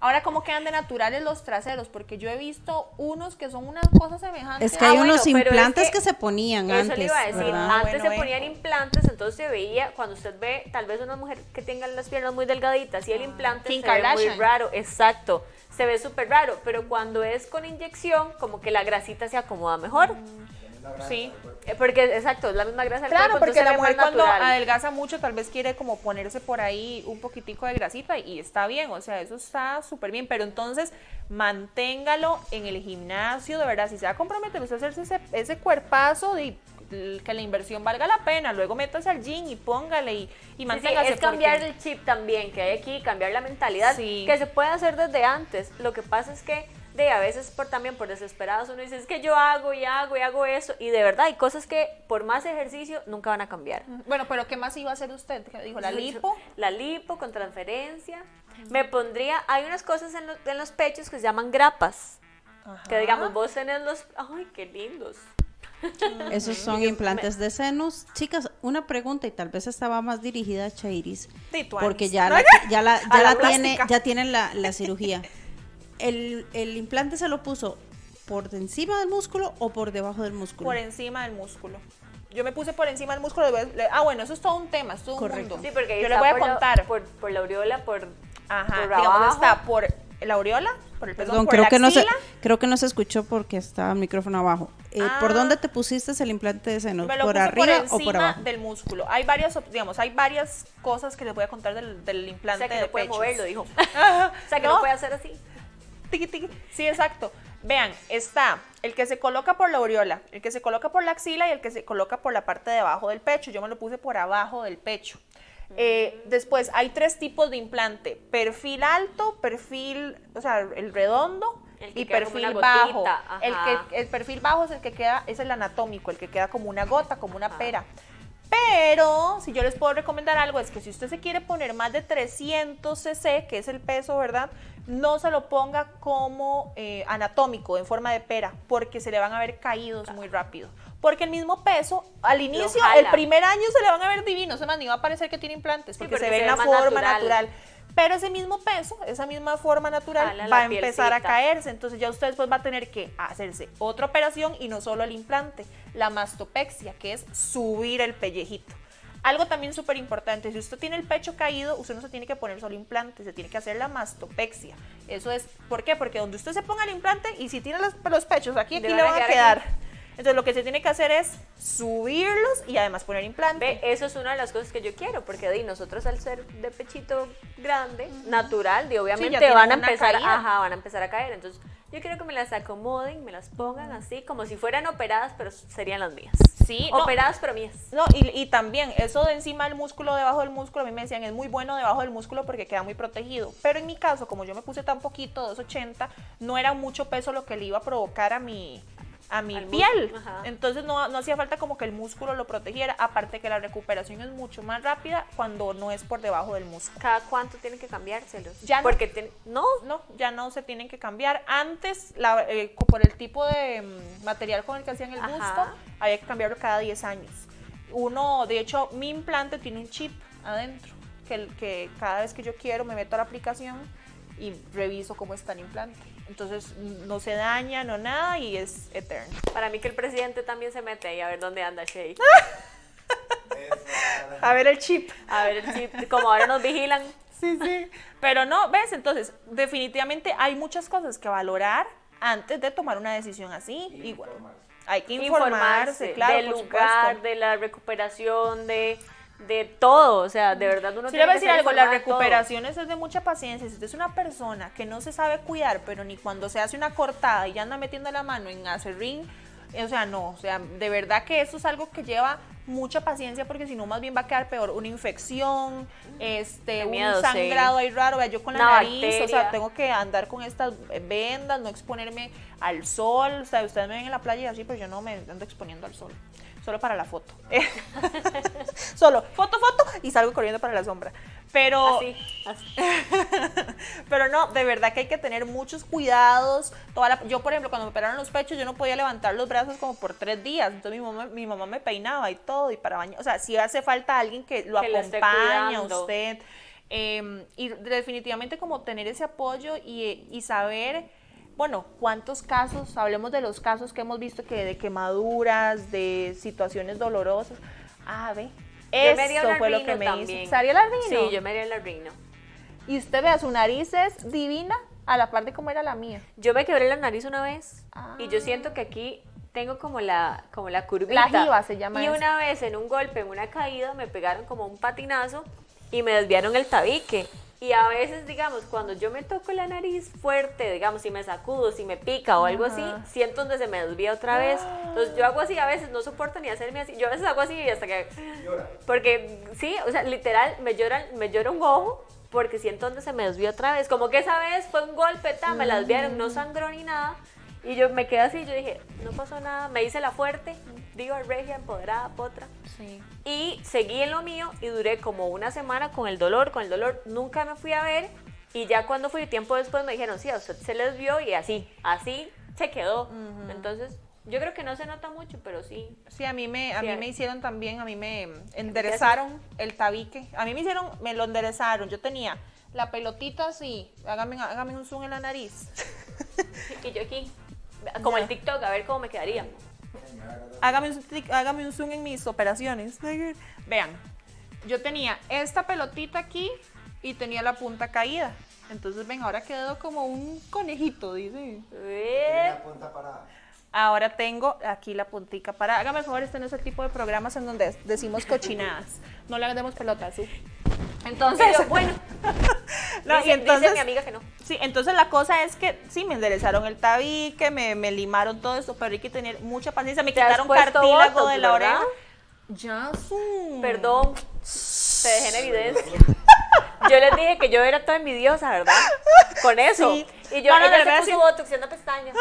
ahora cómo quedan de naturales los traseros, porque yo he visto unos que son unas cosas semejantes. Es que Ah, hay bueno, unos es implantes que que, se ponían Eso antes. le iba a decir. ¿verdad? Antes Bueno, se ponían implantes, entonces se veía, cuando usted ve tal vez una mujer que tenga las piernas muy delgaditas y el implante se ve muy raro. Exacto. Se ve súper raro, pero cuando es con inyección, como que la grasita se acomoda mejor. Sí. Eh, Porque, exacto, es la misma grasa del Claro, cuerpo, porque la mujer cuando natural. adelgaza mucho tal vez quiere como ponerse por ahí un poquitico de grasita y está bien, o sea, eso está súper bien, pero entonces manténgalo en el gimnasio, de verdad, si se va a comprometer usted a hacerse ese, ese cuerpazo de que la inversión valga la pena, luego métase al gym y póngale y, y Sí, sí, manténgase es cambiar porque- el chip también que hay aquí, cambiar la mentalidad, Sí. que se puede hacer desde antes. Lo que pasa es que de a veces por también por desesperados uno dice, es que yo hago y hago y hago eso y de verdad hay cosas que por más ejercicio nunca van a cambiar. Bueno, pero ¿qué más iba a hacer usted? ¿Qué dijo? ¿La lipo? La lipo con transferencia. Me pondría, hay unas cosas en, lo- en los pechos que se llaman grapas. Que digamos, vos tenés los, ay, qué lindos. Esos son implantes de senos. Chicas, una pregunta y tal vez estaba más dirigida a Chairis. Porque ya la, ya la, ya la la tiene, ya tienen la, la cirugía. El, el implante se lo puso por encima del músculo o por debajo del músculo. Por encima del músculo. Yo me puse por encima del músculo. le ah, bueno, eso es todo un tema, es todo un mundo. Sí, porque Yo les voy a por la- contar. por, por la aureola, por, Ajá, por digamos, abajo. está por la aureola, por el pezón, Perdón, por creo la que, no se, axila. creo que no se escuchó porque estaba el micrófono abajo. Eh, ¿Por Ah. dónde te pusiste el implante de lo ¿Por puse arriba por o por encima abajo? del músculo. Hay varias, digamos, hay varias cosas que les voy a contar del, del O implante sea, que de no puede moverlo, dijo. O sea, que no, no puede hacer así. tiqui, tiqui. Sí, exacto. Vean, está el que se coloca por la aureola, el que se coloca por la axila y el que se coloca por la parte de abajo del pecho. Yo me lo puse por abajo del pecho. Eh, después, hay tres tipos de implante. Perfil alto, perfil, o sea, el redondo y perfil bajo. El, que, el perfil bajo es el que queda, es el anatómico, el que queda como una gota, como una Ajá. pera. Pero si yo les puedo recomendar algo es que si usted se quiere poner más de 300 cc, que es el peso, ¿verdad? No se lo ponga como eh, anatómico, en forma de pera, porque se le van a ver caídos muy rápido. Porque el mismo peso, al inicio, el primer año se le van a ver divinos, además ni va a parecer que tiene implantes, porque, porque se ve se en la forma natural. natural. Pero ese mismo peso, esa misma forma natural, va a empezar a caerse. Entonces ya usted después va a tener que hacerse otra operación y no solo el implante, la mastopexia, que es subir el pellejito. Algo también súper importante, si usted tiene el pecho caído, usted no se tiene que poner solo implante, se tiene que hacer la mastopexia. Eso es, ¿por qué? Porque donde usted se ponga el implante y si tiene los, los pechos aquí, aquí Le van a van a quedar quedar. Entonces lo que se tiene que hacer es subirlos y además poner implante. Ve, eso es una de las cosas que yo quiero, porque di, nosotros al ser de pechito grande, natural, di, obviamente tienen van a empezar, ajá, van a empezar a caer. Entonces, yo quiero que me las acomoden, me las pongan así, como si fueran operadas, pero serían las mías. Sí, no. operadas, pero mías. No, y, y también eso de encima del músculo, debajo del músculo, a mí me decían es muy bueno debajo del músculo porque queda muy protegido. Pero en mi caso, como yo me puse tan poquito, 280, no era mucho peso lo que le iba a provocar a mi, a mi piel. Entonces no, no hacía falta como que el músculo lo protegiera. Aparte que la recuperación es mucho más rápida cuando no es por debajo del músculo. ¿Cada cuánto tienen que cambiárselos? Ya no. Porque no, No, ya no se tienen que cambiar. Antes, la- eh, por el tipo de mm, material con el que hacían el Ajá. busto, había que cambiarlo cada 10 años. Uno, de hecho, mi implante tiene un chip adentro, que, que cada vez que yo quiero me meto a la aplicación y reviso cómo está el implante. Entonces, no se daña, no nada y es eterno. para mí que el presidente también se mete ahí a ver dónde anda Shay. A ver el chip. A ver, el chip, como ahora nos vigilan. Sí, sí. Pero no, ¿ves? Entonces, definitivamente hay muchas cosas que valorar antes de tomar una decisión así. Igual. Hay que informarse, claro, del lugar, supuesto. de la recuperación, de, de todo. O sea, de verdad uno Sí, le tiene voy a decir algo, la informada de todo. es de mucha paciencia. Si usted es una persona que no se sabe cuidar, pero ni cuando se hace una cortada y ya anda metiendo la mano en acerrín, o sea, no, o sea, de verdad que eso es algo que lleva mucha paciencia porque si no más bien va a quedar peor, una infección, este, Qué un sí. sangrado ahí raro, vea, yo con la Una nariz, o sea, tengo que andar con estas vendas, no exponerme al sol, o sea, ustedes me ven en la playa y así, pero yo no me ando exponiendo al sol, solo para la foto. solo foto, foto y salgo corriendo para la sombra. Pero Así, así. pero no, de verdad que hay que tener muchos cuidados. Toda la- yo, por ejemplo, cuando me operaron los pechos, yo no podía levantar los brazos como por tres días. Entonces mi mamá, mi mamá me peinaba y todo, y para bañar. O sea, si hace falta alguien que lo Que acompañe a usted. eh, y definitivamente como tener ese apoyo y, y saber, bueno, cuántos casos, hablemos de los casos que hemos visto que de quemaduras, de situaciones dolorosas. Ah, ve. Yo me haría Eso fue lo que me también. hizo. ¿Se haría el albino? Sí, yo me haría el albino. Y usted vea, su nariz es divina a la par de cómo era la mía. Yo me quebré la nariz una vez y yo Ah. siento que aquí tengo como la, como la curvita. La jiba se llama Y eso. una vez en un golpe, en una caída, me pegaron como un patinazo y me desviaron el tabique. Y a veces, digamos, cuando yo me toco la nariz fuerte, digamos, si me sacudo, si me pica o algo así, siento donde se me desvía otra vez. Entonces yo hago así, a veces no soporto ni hacerme así. Yo a veces hago así y hasta que... Porque sí, o sea, literal, me llora, me llora un ojo porque siento donde se me desvió otra vez. Como que esa vez fue un golpe, ta, me la desviaron, no sangró ni nada. Y yo me quedé así, yo dije, no pasó nada, me hice la fuerte, digo, regia, empoderada, potra. Sí. Y seguí en lo mío y duré como una semana con el dolor, con el dolor. Nunca me fui a ver y ya cuando fui tiempo después me dijeron, sí, a usted se les vio y así, así se quedó. Entonces, Yo creo que no se nota mucho, pero sí. Sí, a mí me, a Sí, mí me hicieron también, a mí me enderezaron el tabique. A mí me hicieron, me lo enderezaron. Yo tenía la pelotita así, hágame, hágame un zoom en la nariz. Y yo aquí, como el TikTok, a ver cómo me quedaría. Hágame, un, hágame un zoom en mis operaciones. Vean, yo tenía esta pelotita aquí y tenía la punta caída. Entonces, ven, ahora quedó como un conejito, dice. Eh, Ahora tengo aquí la puntica para. Hágame el favor, este no es el tipo de programas en donde decimos cochinadas. No le demos pelotas, ¿sí? Entonces, bueno, no, dice, y entonces, dice mi amiga que no. sí, entonces la cosa es que sí, me enderezaron el tabique, me, me limaron todo esto, pero hay que tener mucha paciencia. Me ¿Te has quitaron cartílago Botox, de la verdad? oreja. Ya. Perdón, te dejé en evidencia. Yo les dije que yo era toda envidiosa, ¿verdad? Con eso. Sí. Y yo No, no, ella a se puso botox y anda pestañas.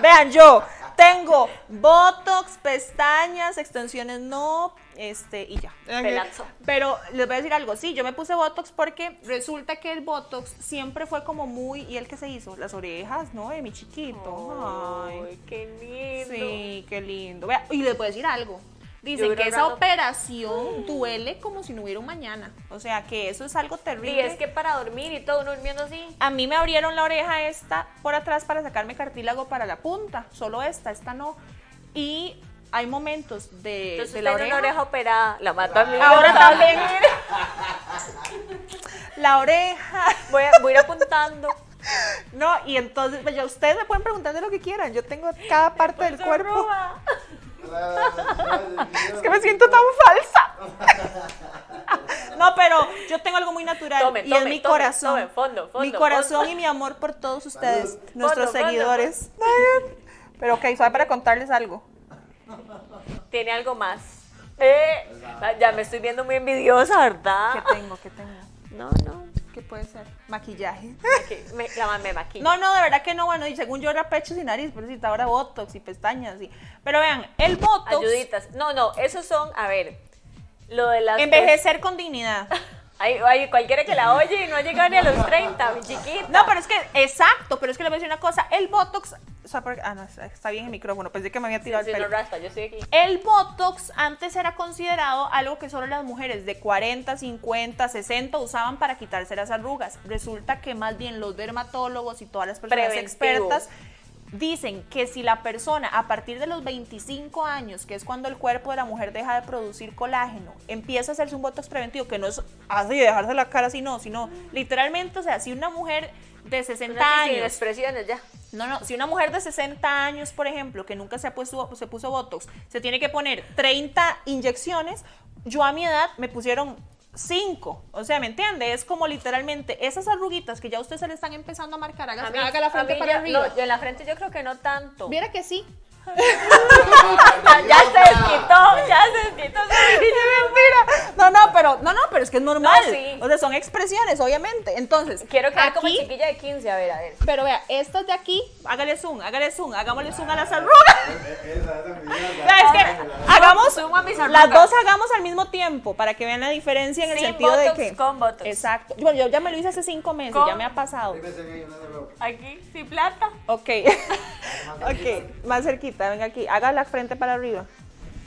Vean, yo tengo botox, pestañas, extensiones no, este, y ya. Pelazo. Pero les voy a decir algo, sí, yo me puse botox porque resulta que el botox siempre fue como muy, ¿y el que se hizo? Las orejas, ¿no? De mi chiquito. Ay. Ay, qué lindo. Sí, qué lindo. Vea, y les voy a decir algo. Dicen que esa rato- operación duele como si no hubiera un mañana. O sea, que eso es algo Y terrible. es que para dormir y todo, uno durmiendo así. A mí me abrieron la oreja esta por atrás para sacarme cartílago para la punta, solo esta, esta no. Y hay momentos de, Entonces de la oreja. una oreja operada, la mato a mí. Ahora también. la oreja. Voy a, voy a ir apuntando. No, y entonces, pues ya ustedes me pueden preguntar de lo que quieran. Yo tengo cada parte del cuerpo. roba. Es que me siento tan falsa. No, pero yo tengo algo muy natural Tome, y es mi tome, corazón. tome, fondo, fondo, mi corazón fondo. y mi amor por todos ustedes, nuestros Fondo, fondo, seguidores. Pero ok, solo para contarles algo. Tiene algo más. Eh, ya me estoy viendo muy envidiosa, ¿verdad? ¿Qué tengo? ¿Qué tengo? No, no. ¿Qué puede ser? Maquillaje. Aquí, me, la me maquilla. No, no, de verdad que no. Bueno, y según yo era pechos y nariz, pero si ahora botox y pestañas. Y... Pero vean, el botox, Ayuditas. No, no, esos son, a ver, lo de las... envejecer con dignidad. Hay, hay cualquiera que la oye y no ha llegado ni a los 30, mi chiquita. No, pero es que, exacto, pero es que le voy a decir una cosa. El botox, o sea, porque- ah, no, está bien el micrófono, pensé que me había tirado Si el no pelo. raspa, yo estoy aquí. El Botox antes era considerado algo que solo las mujeres de 40, 50, 60 usaban para quitarse las arrugas. Resulta que más bien los dermatólogos y todas las personas Preventivo. expertas dicen que si la persona a partir de los 25 años, que es cuando el cuerpo de la mujer deja de producir colágeno, empieza a hacerse un Botox preventivo, que no es así, dejarse la cara así, no, sino literalmente, o sea, si una mujer de 60 Una sin años expresiones ya. no, no, si una mujer de 60 años, por ejemplo, que nunca se, ha puesto, se puso Botox, se tiene que poner 30 inyecciones, yo a mi edad me pusieron 5. O sea, ¿me entiende? Es como literalmente esas arruguitas que ya a usted se le están empezando a marcar, haga, A mí- haga la a frente mí para ya- arriba. No, en la frente yo creo que no tanto. Viera que sí. Ya, se desquitó, ya se desquitó. mentira. No, no, pero no, no, pero es que es normal. No, sí. O sea, son expresiones, obviamente. Entonces, Quiero quedar como aquí- chiquilla de 15, a ver, a ver. Pero vea, estas de aquí, hágale zoom, hágale zoom, hagámosle zoom a las arrugas. Es que hagamos, Zoom a mis las arrugas. dos hagamos al mismo tiempo para que vean la diferencia en el Sin sentido Botox, de que. con Botox. Exacto. Bueno, yo ya me lo hice hace cinco meses, Con- ya me ha pasado. Aquí, sin plata. Ok. ok, más cerquita, venga aquí, haga la frente para arriba.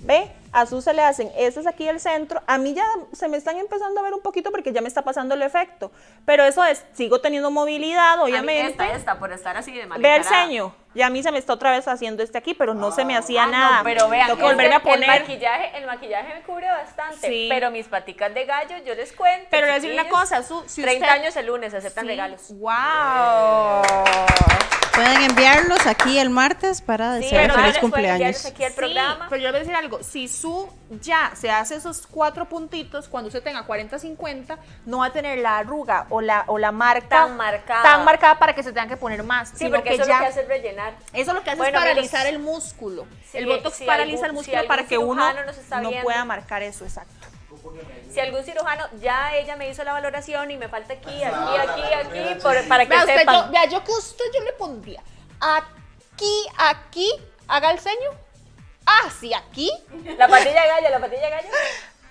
¿Ve? A Su se le hacen esas aquí del centro. A mí ya se me están empezando a ver un poquito porque ya me está pasando el efecto. Pero eso es, sigo teniendo movilidad, obviamente. Esta, esta, por estar así de mal Ve el ceño. Y a mí se me está otra vez haciendo este aquí, pero no se me hacía Ah, no, nada. pero vean, Tengo que volverme a este- el poner. maquillaje, el maquillaje me cubre bastante, Sí. pero mis paticas de gallo, yo les cuento. Pero le voy a decir una cosa, Su, si 30 usted- años el lunes, aceptan Sí. regalos. ¡Wow! Pueden enviarlos aquí el martes para Sí, desear pero feliz les cumpleaños. aquí Sí, programa. pero yo voy a decir algo. Si su ya se hace esos cuatro puntitos, cuando usted tenga 40, 50, no va a tener la arruga o la, o la marca Tan marcada. tan marcada para que se tengan que poner más. Sí, sino porque que eso ya, es lo que hace es rellenar. Eso lo que hace Bueno, es paralizar el músculo. si- el botox si paraliza algún- el músculo para que uno no viendo. pueda marcar eso, exacto. Si algún cirujano, ya ella me hizo la valoración y me falta aquí, aquí, aquí, aquí, por- para que Vea, usted, sepan. yo, vea, yo que usted yo le pondría aquí, aquí, haga el ceño, así aquí La patilla de gallo, la patilla de gallo.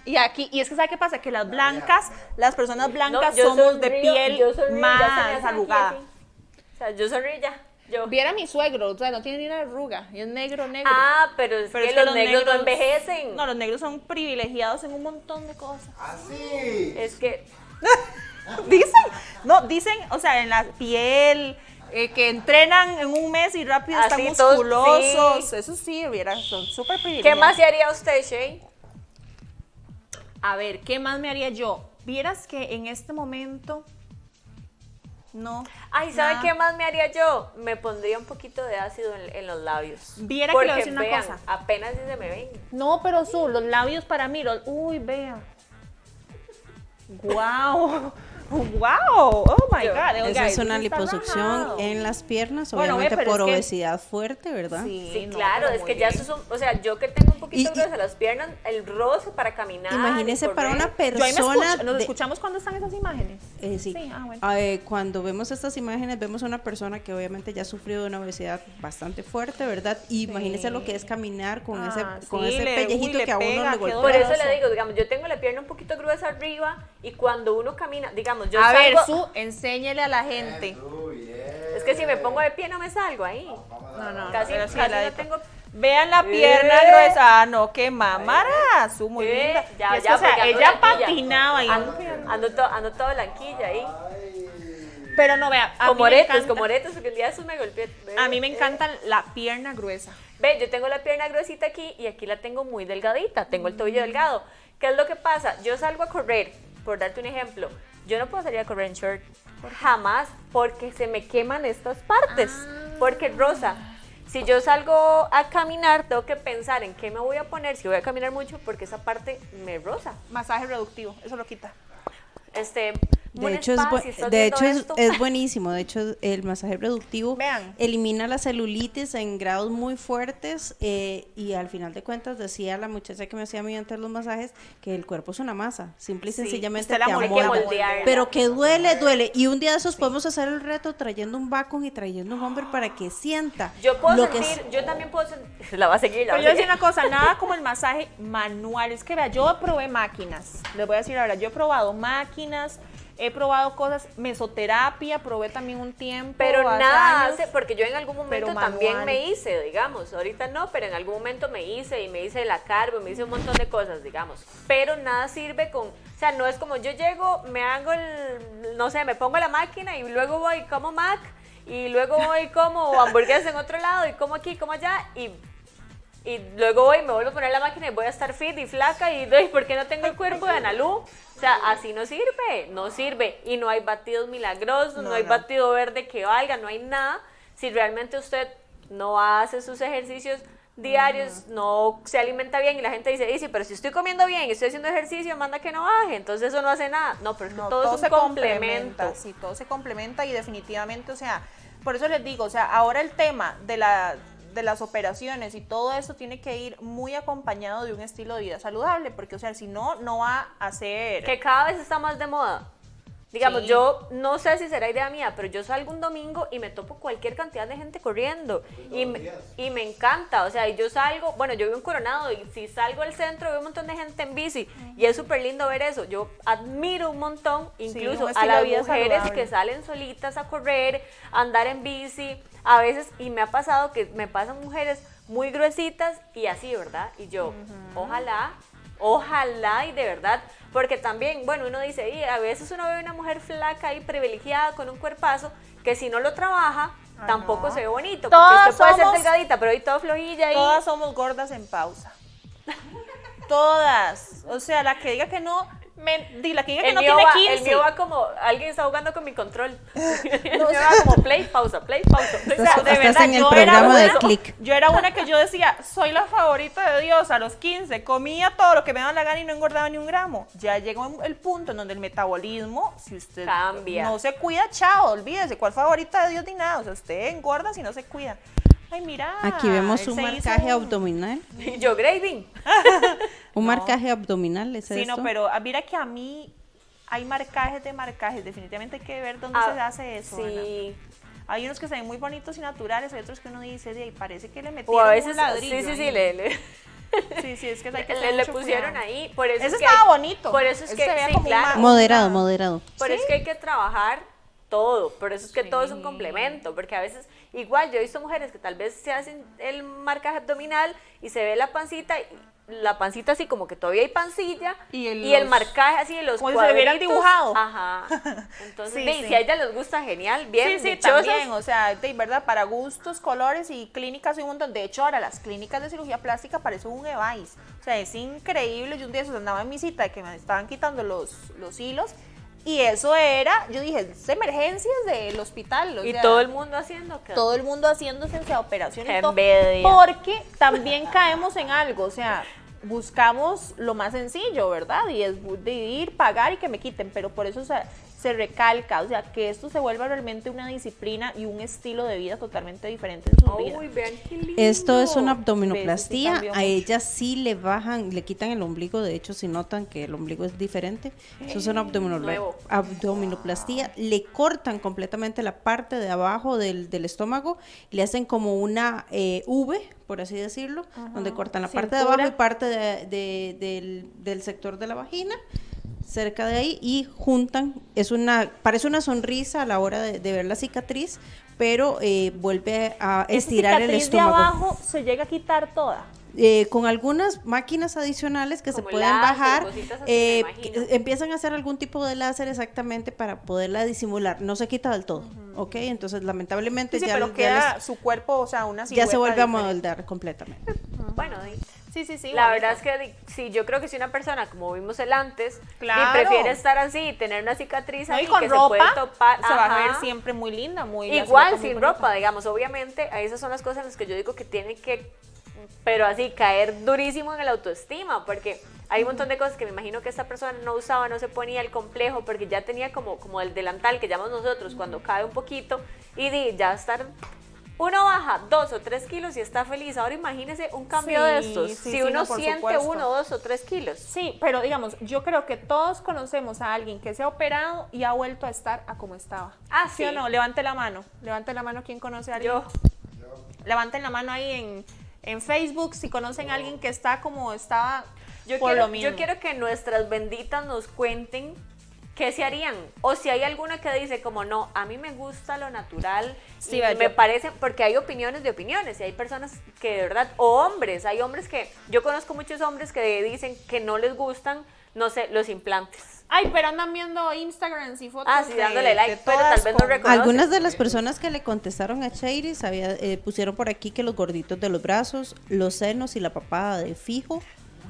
y aquí. Y es que ¿sabe qué pasa? Que las blancas, las personas blancas No, yo somos de sonrío, piel yo sonrío, ya se me hace más aquí, arrugada. aquí. O sea, yo sonrío ya. Yo. Viera a mi suegro, o sea, no tiene ni una arruga, y es negro, negro. Ah, pero es Pero que es que los, negros, no envejecen. No, los negros son privilegiados en un montón de cosas. Así. Es que Dicen, no, dicen, o sea, en la piel, eh, que entrenan en un mes y rápido están Así musculosos. sí. Eso sí, viera, son súper ¿qué privilegiados. más se haría usted, Shay? A ver, ¿qué más me haría yo? Vieras que en este momento, no. Ay, ¿sabe nada. qué más me haría yo? Me pondría un poquito de ácido en, en los labios. Viera que le voy a Porque decir una vean, cosa. apenas si se me ven. No, pero su, los labios para mí, los, uy, vea. Wow. Wow. Oh my God. Esa Oiga, es una liposucción rajado. en las piernas, Bueno, obviamente pero por que- obesidad fuerte, ¿verdad? Sí, Sí, no, claro, es que ya eso son, o sea, yo que tengo un poquito gruesas las piernas, el roce para caminar. Imagínese para una Yo ahí me persona. escucho- nos de- escuchamos cuando están esas imágenes. Eh, sí. Sí, ah, bueno. Ah, eh, cuando vemos estas imágenes, vemos una persona que obviamente ya ha sufrido de una obesidad bastante fuerte, ¿verdad? Y imagínese lo que es caminar con Ah, ese, con sí, ese le- pellejito uy, que a uno pega, le golpea. Por eso le digo, digamos, yo tengo la pierna un poquito gruesa arriba y cuando uno camina, digamos, yo a ver, salgo, su, enséñele a la gente. Bien. es que si me pongo de pie no me salgo ahí. No, no, Casi, sí, casi la no tengo Vean la pierna Eh. gruesa. Ah, no, qué mamara. Su muy Eh, linda. ya, ya, o sea, ella patinaba y Ando, ando, to- ando toda blanquilla ahí. Pero no, vea, a Con mí me moretos, encanta- con moretos, porque el día de esos me golpeé. A mí me Eh, encanta la pierna gruesa. Ve, yo tengo la pierna gruesita aquí y aquí la tengo muy delgadita, tengo el tobillo delgado. ¿Qué es lo que pasa? Yo salgo a correr, por darte un ejemplo, yo no puedo salir a correr en short, jamás, porque se me queman estas partes. Porque, Rosa, si yo salgo a caminar, tengo que pensar en qué me voy a poner, si voy a caminar mucho, porque esa parte me rosa. Masaje reductivo, eso lo quita. Este, De hecho, es, de hecho es, es buenísimo. De hecho, el masaje reductivo Vean. elimina la celulitis en grados muy fuertes eh, y al final de cuentas decía la muchacha que me hacía a mí antes los masajes que el cuerpo es una masa. Simple y Sí, sencillamente usted la te amolda. Pero que duele, duele. Y un día de esos podemos hacer el reto trayendo un bacon y trayendo un hombre para que sienta. yo puedo lo que sentir, es- yo también puedo sentir, la va a seguir, la Pero va yo a voy a decir una cosa, nada como el masaje manual. Es que vea, yo probé máquinas. Les voy a decir ahora, yo he probado máquinas, he probado cosas, mesoterapia, probé también un tiempo. Pero hace nada años. hace, porque yo en algún momento también me hice, digamos, ahorita no, pero en algún momento me hice y me hice la carbo, me hice un montón de cosas, digamos. Pero nada sirve con, o sea, no es como yo llego, me hago el, no sé, me pongo la máquina y luego voy como Mac y luego voy como hamburguesas en otro lado y como aquí, como allá y y luego voy, me vuelvo a poner la máquina y voy a estar fit y flaca y doy, ¿por qué no tengo el cuerpo de Analú? O sea, así no sirve, no sirve. Y no hay batidos milagrosos, no, No, hay no. batido verde que valga, no hay nada. Si realmente usted no hace sus ejercicios diarios, no se alimenta bien y la gente dice, sí, pero si estoy comiendo bien y estoy haciendo ejercicio, manda que no baje, entonces eso no hace nada. No, pero es que No, todo, es un complemento. Sí, todo se complementa y definitivamente, o sea, por eso les digo, o sea, ahora el tema de la de las operaciones y todo eso tiene que ir muy acompañado de un estilo de vida saludable, porque o sea, si no, no va a ser... que cada vez está más de moda. Digamos, Sí. yo no sé si será idea mía, pero yo salgo un domingo y me topo cualquier cantidad de gente corriendo. Y me, y me encanta, o sea, y yo salgo, bueno, yo vivo en Coronado y si salgo al centro veo un montón de gente en bici y es súper lindo ver eso. Yo admiro un montón, incluso a las mujeres saludable. que salen solitas a correr, a andar en bici, a veces, y me ha pasado que me pasan mujeres muy gruesitas y así, ¿verdad? Y yo, ojalá, ojalá y de verdad, porque también, bueno, uno dice, y a veces uno ve una mujer flaca y privilegiada con un cuerpazo que si no lo trabaja, Ah, tampoco no. se ve bonito, Todas porque usted puede somos- ser delgadita, pero ahí todo flojilla y... Todas somos gordas en pausa. Todas. O sea, la que diga que no, men- di, la que El, no tiene va, 15. el mío va como, alguien está jugando con mi control. el mío va como play, pausa, play, pausa. O sea, de verdad, en el yo era programa de una- Click. Yo era una que yo decía, soy la favorita de Dios a los 15, comía todo lo que me daba la gana y no engordaba ni un gramo. Ya llegó el punto en donde el metabolismo, si usted Cambia. no se cuida, chao, olvídese, ¿cuál favorita de Dios ni nada? O sea, usted engorda si no se cuida. Ay, mira. Aquí vemos un hizo marcaje un- abdominal. Yo grading. Un marcaje abdominal, ¿es Sí, esto? no, pero ah, mira que a mí hay marcajes de marcajes. Definitivamente hay que ver dónde Ah, se hace eso. Ana. Sí. Hay unos que se ven muy bonitos y naturales, hay otros que uno dice, de ahí parece que le O metieron a veces, un ladrillo. sí, sí, sí, ahí". le, le, Sí, sí, es que hay que le- le pusieron cuidado. ahí. Por eso Ese es que estaba hay- bonito. Por eso es que, se sí, como claro. una- Moderado, moderado. Por eso es que hay que trabajar todo, por eso es que todo es un Sí. complemento, porque a veces, igual, yo he visto mujeres que tal vez se hacen el marcaje abdominal y se ve la pancita, y la pancita así como que todavía hay pancilla, Y y el- el, los- marcaje así de los como si se hubieran cuadritos. dibujado. Ajá. Entonces, Sí, si a ella les gusta, genial, bien, Sí, sí, también, o sea, de verdad, para gustos, colores y clínicas hay un montón. De hecho, ahora las clínicas de cirugía plástica parecen un EVAIS. O sea, es increíble. Yo un día andaba en mi cita de que me estaban quitando los, los hilos y eso era, yo dije, es emergencias del hospital. o Y sea, todo el mundo haciendo todo el mundo haciéndose y todo, envidia. porque también caemos en algo, o sea, buscamos lo más sencillo, ¿verdad? Y es de ir, pagar y que me quiten, pero por eso o sea, se recalca, o sea, que esto se vuelva realmente una disciplina y un estilo de vida totalmente diferente en su vida. Uy, vean qué lindo. Esto es una sí abdominoplastía. A ella sí le bajan, le quitan el ombligo. De hecho, si notan que el ombligo es diferente, eso es una abdominoplastía. Le cortan completamente la parte de abajo del, del estómago y le hacen como una eh, V, por así decirlo, donde cortan la parte de abajo y parte de- de- del, del sector de la vagina cerca de ahí y juntan, es una, parece una sonrisa a la hora de, de ver la cicatriz, pero eh, vuelve a estirar el estómago. de abajo se llega a quitar toda. Eh, con algunas máquinas adicionales que se pueden láser, bajar, eh, empiezan a hacer algún tipo de láser exactamente para poderla disimular. No se quita del todo, ¿ok? Entonces, lamentablemente, Sí, sí, ya, pero ya queda les- su cuerpo, o sea, una ya se vuelve a moldar completamente. Bueno, di- Sí, sí, sí. la bonito. verdad es que sí, yo creo que si una persona, como vimos el antes, Claro. prefiere estar así y tener una cicatriz No, y con que se puede ropa topar. se va a ver siempre muy linda, muy Igual muy sin ropa, digamos, obviamente, esas son las cosas en las que yo digo que tienen que, pero así, caer durísimo en el autoestima, porque hay un montón de cosas que me imagino que esta persona no usaba, no se ponía el complejo, porque ya tenía como, como el delantal que llamamos nosotros cuando cae un poquito, y ya estar... Uno baja dos o tres kilos y está feliz. Ahora imagínese un cambio Sí, de estos. sí, si sí, uno no, siente supuesto. uno, dos o tres kilos. Sí, pero digamos, yo creo que todos conocemos a alguien que se ha operado y ha vuelto a estar a como estaba. Ah, ¿Sí o no? Levante la mano. Levante la mano quien conoce a alguien. Yo, Levanten la mano ahí en, en Facebook si conocen a alguien que está como estaba Yo por quiero, lo mismo. yo quiero que nuestras benditas nos cuenten qué se harían. O si hay alguna que dice como no, a mí me gusta lo natural. Sí, y me parece, porque hay opiniones de opiniones. Y hay personas que de verdad, o hombres, hay hombres que, yo conozco muchos hombres que dicen que no les gustan, no sé, los implantes. Ay, pero andan viendo Instagrams y fotos Ah, sí, de- dándole like, de pero tal vez no con- reconocen. Algunas de las personas que le contestaron a Chairis había, eh, pusieron por aquí que los gorditos de los brazos, los senos y la papada de fijo.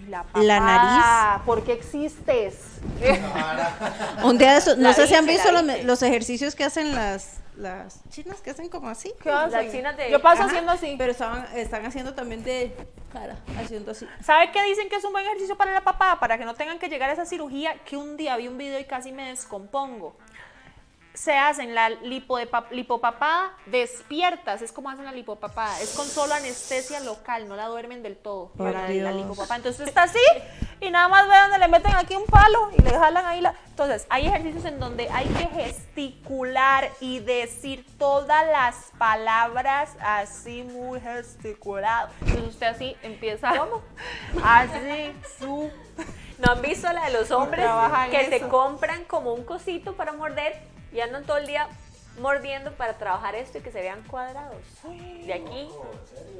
La, La papada, ¿Por qué existes? Un día de estos- no La sé si han visto los, ejercicios que hacen las, las chinas que hacen como así. ¿Qué Las chinas de- Yo paso Ajá, haciendo así. Pero estaban, están haciendo también de cara, haciendo así. ¿Sabe qué dicen que es un buen ejercicio para la papada? Para que no tengan que llegar a esa cirugía que un día vi un video y casi me descompongo. Se hacen la lipo de pap- lipopapada despiertas, es como hacen la lipopapada, es con solo anestesia local, no la duermen del todo Por para la lipopapada. Entonces está así y nada más ve donde le meten aquí un palo y le jalan ahí la... Entonces hay ejercicios en donde hay que gesticular y decir todas las palabras así muy gesticulado. Entonces usted así empieza... ¿Cómo? Así, su... ¿No han visto la de los hombres que se compran como un cosito para morder y andan todo el día mordiendo para trabajar esto y que se vean cuadrados de aquí?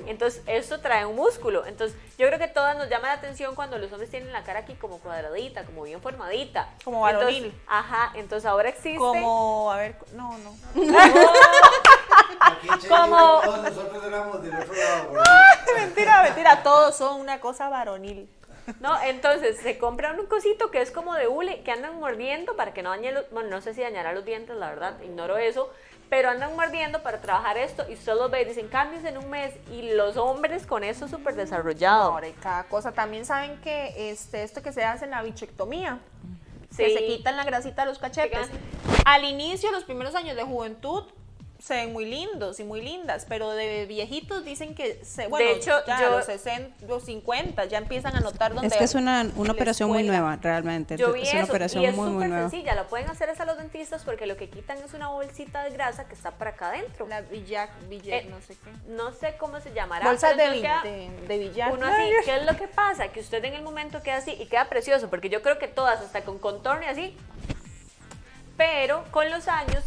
Entonces, esto trae un músculo. Entonces, yo creo que todas nos llama la atención cuando los hombres tienen la cara aquí como cuadradita, como bien formadita. Como Entonces, varonil. ajá, entonces ahora existe. Como, a ver, no, no. Como- Todos nosotros éramos del otro lado. mentira, mentira, todos son una cosa varonil. No, entonces se compran un cosito que es como de hule, que andan mordiendo para que no dañe los, bueno, no sé si dañará los dientes, la verdad, ignoro eso, pero andan mordiendo para trabajar esto y usted los ve y dicen, cambios en un mes y los hombres con eso súper desarrollado. Ahora y cada cosa. También saben que este, esto que se hace en la bichectomía, Sí. que se quitan la grasita de los cachetes. Al inicio, los primeros años de juventud, se ven muy lindos y muy lindas, pero de viejitos dicen que, se, bueno, hecho, ya yo- los 60, los 50 ya empiezan a notar donde... Es que es una, una operación muy nueva, realmente. Yo vi es una eso operación y es muy, muy súper nueva. sencilla, la pueden hacer hasta los dentistas porque lo que quitan es una bolsita de grasa que está para acá adentro. La Villac, Villac, Eh, no sé qué. No sé cómo se llamará. Bolsas pero de, de, de Villac. Uno así, ¿qué es lo que pasa? Que usted en el momento queda así y queda precioso, porque yo creo que todas, hasta con contorno y así, pero con los años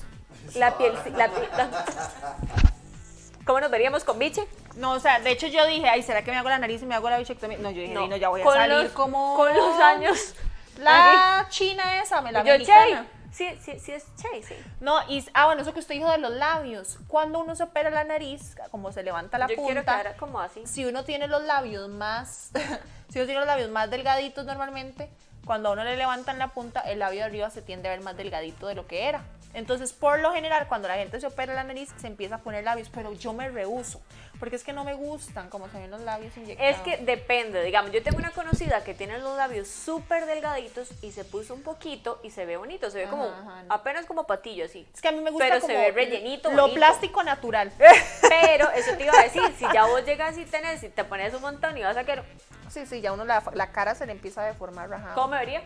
La piel, la piel- ¿Cómo nos veríamos con biche? No, o sea, de hecho yo dije, ay, ¿será que me hago la nariz y me hago la bichectomía? No, yo dije, no, ya voy a con salir los, como... Con los años. La china esa, me la Yo, americana. Che. Sí, sí, sí es Che, sí. No, y, ah, bueno, eso que usted dijo de los labios. Cuando uno se opera la nariz, como se levanta la Yo punta, quiero quedar como así. si uno tiene los labios más, si uno tiene los labios más delgaditos normalmente, cuando a uno le levantan la punta, el labio de arriba se tiende a ver más delgadito de lo que era. Entonces, por lo general, cuando la gente se opera la nariz, se empieza a poner labios, pero yo me rehuso, porque es que no me gustan como se ven los labios inyectados. Es que depende, digamos, yo tengo una conocida que tiene los labios súper delgaditos y se puso un poquito y se ve bonito, se ve como Ajá, apenas como patillo así. Es que a mí me gusta Pero como se ve rellenito, lo bonito. plástico natural. Pero eso te iba a decir, si ya vos llegas y tenés y te pones un montón y vas a querer, Sí, sí, ya uno la, la cara se le empieza a deformar rajada. ¿cómo me vería?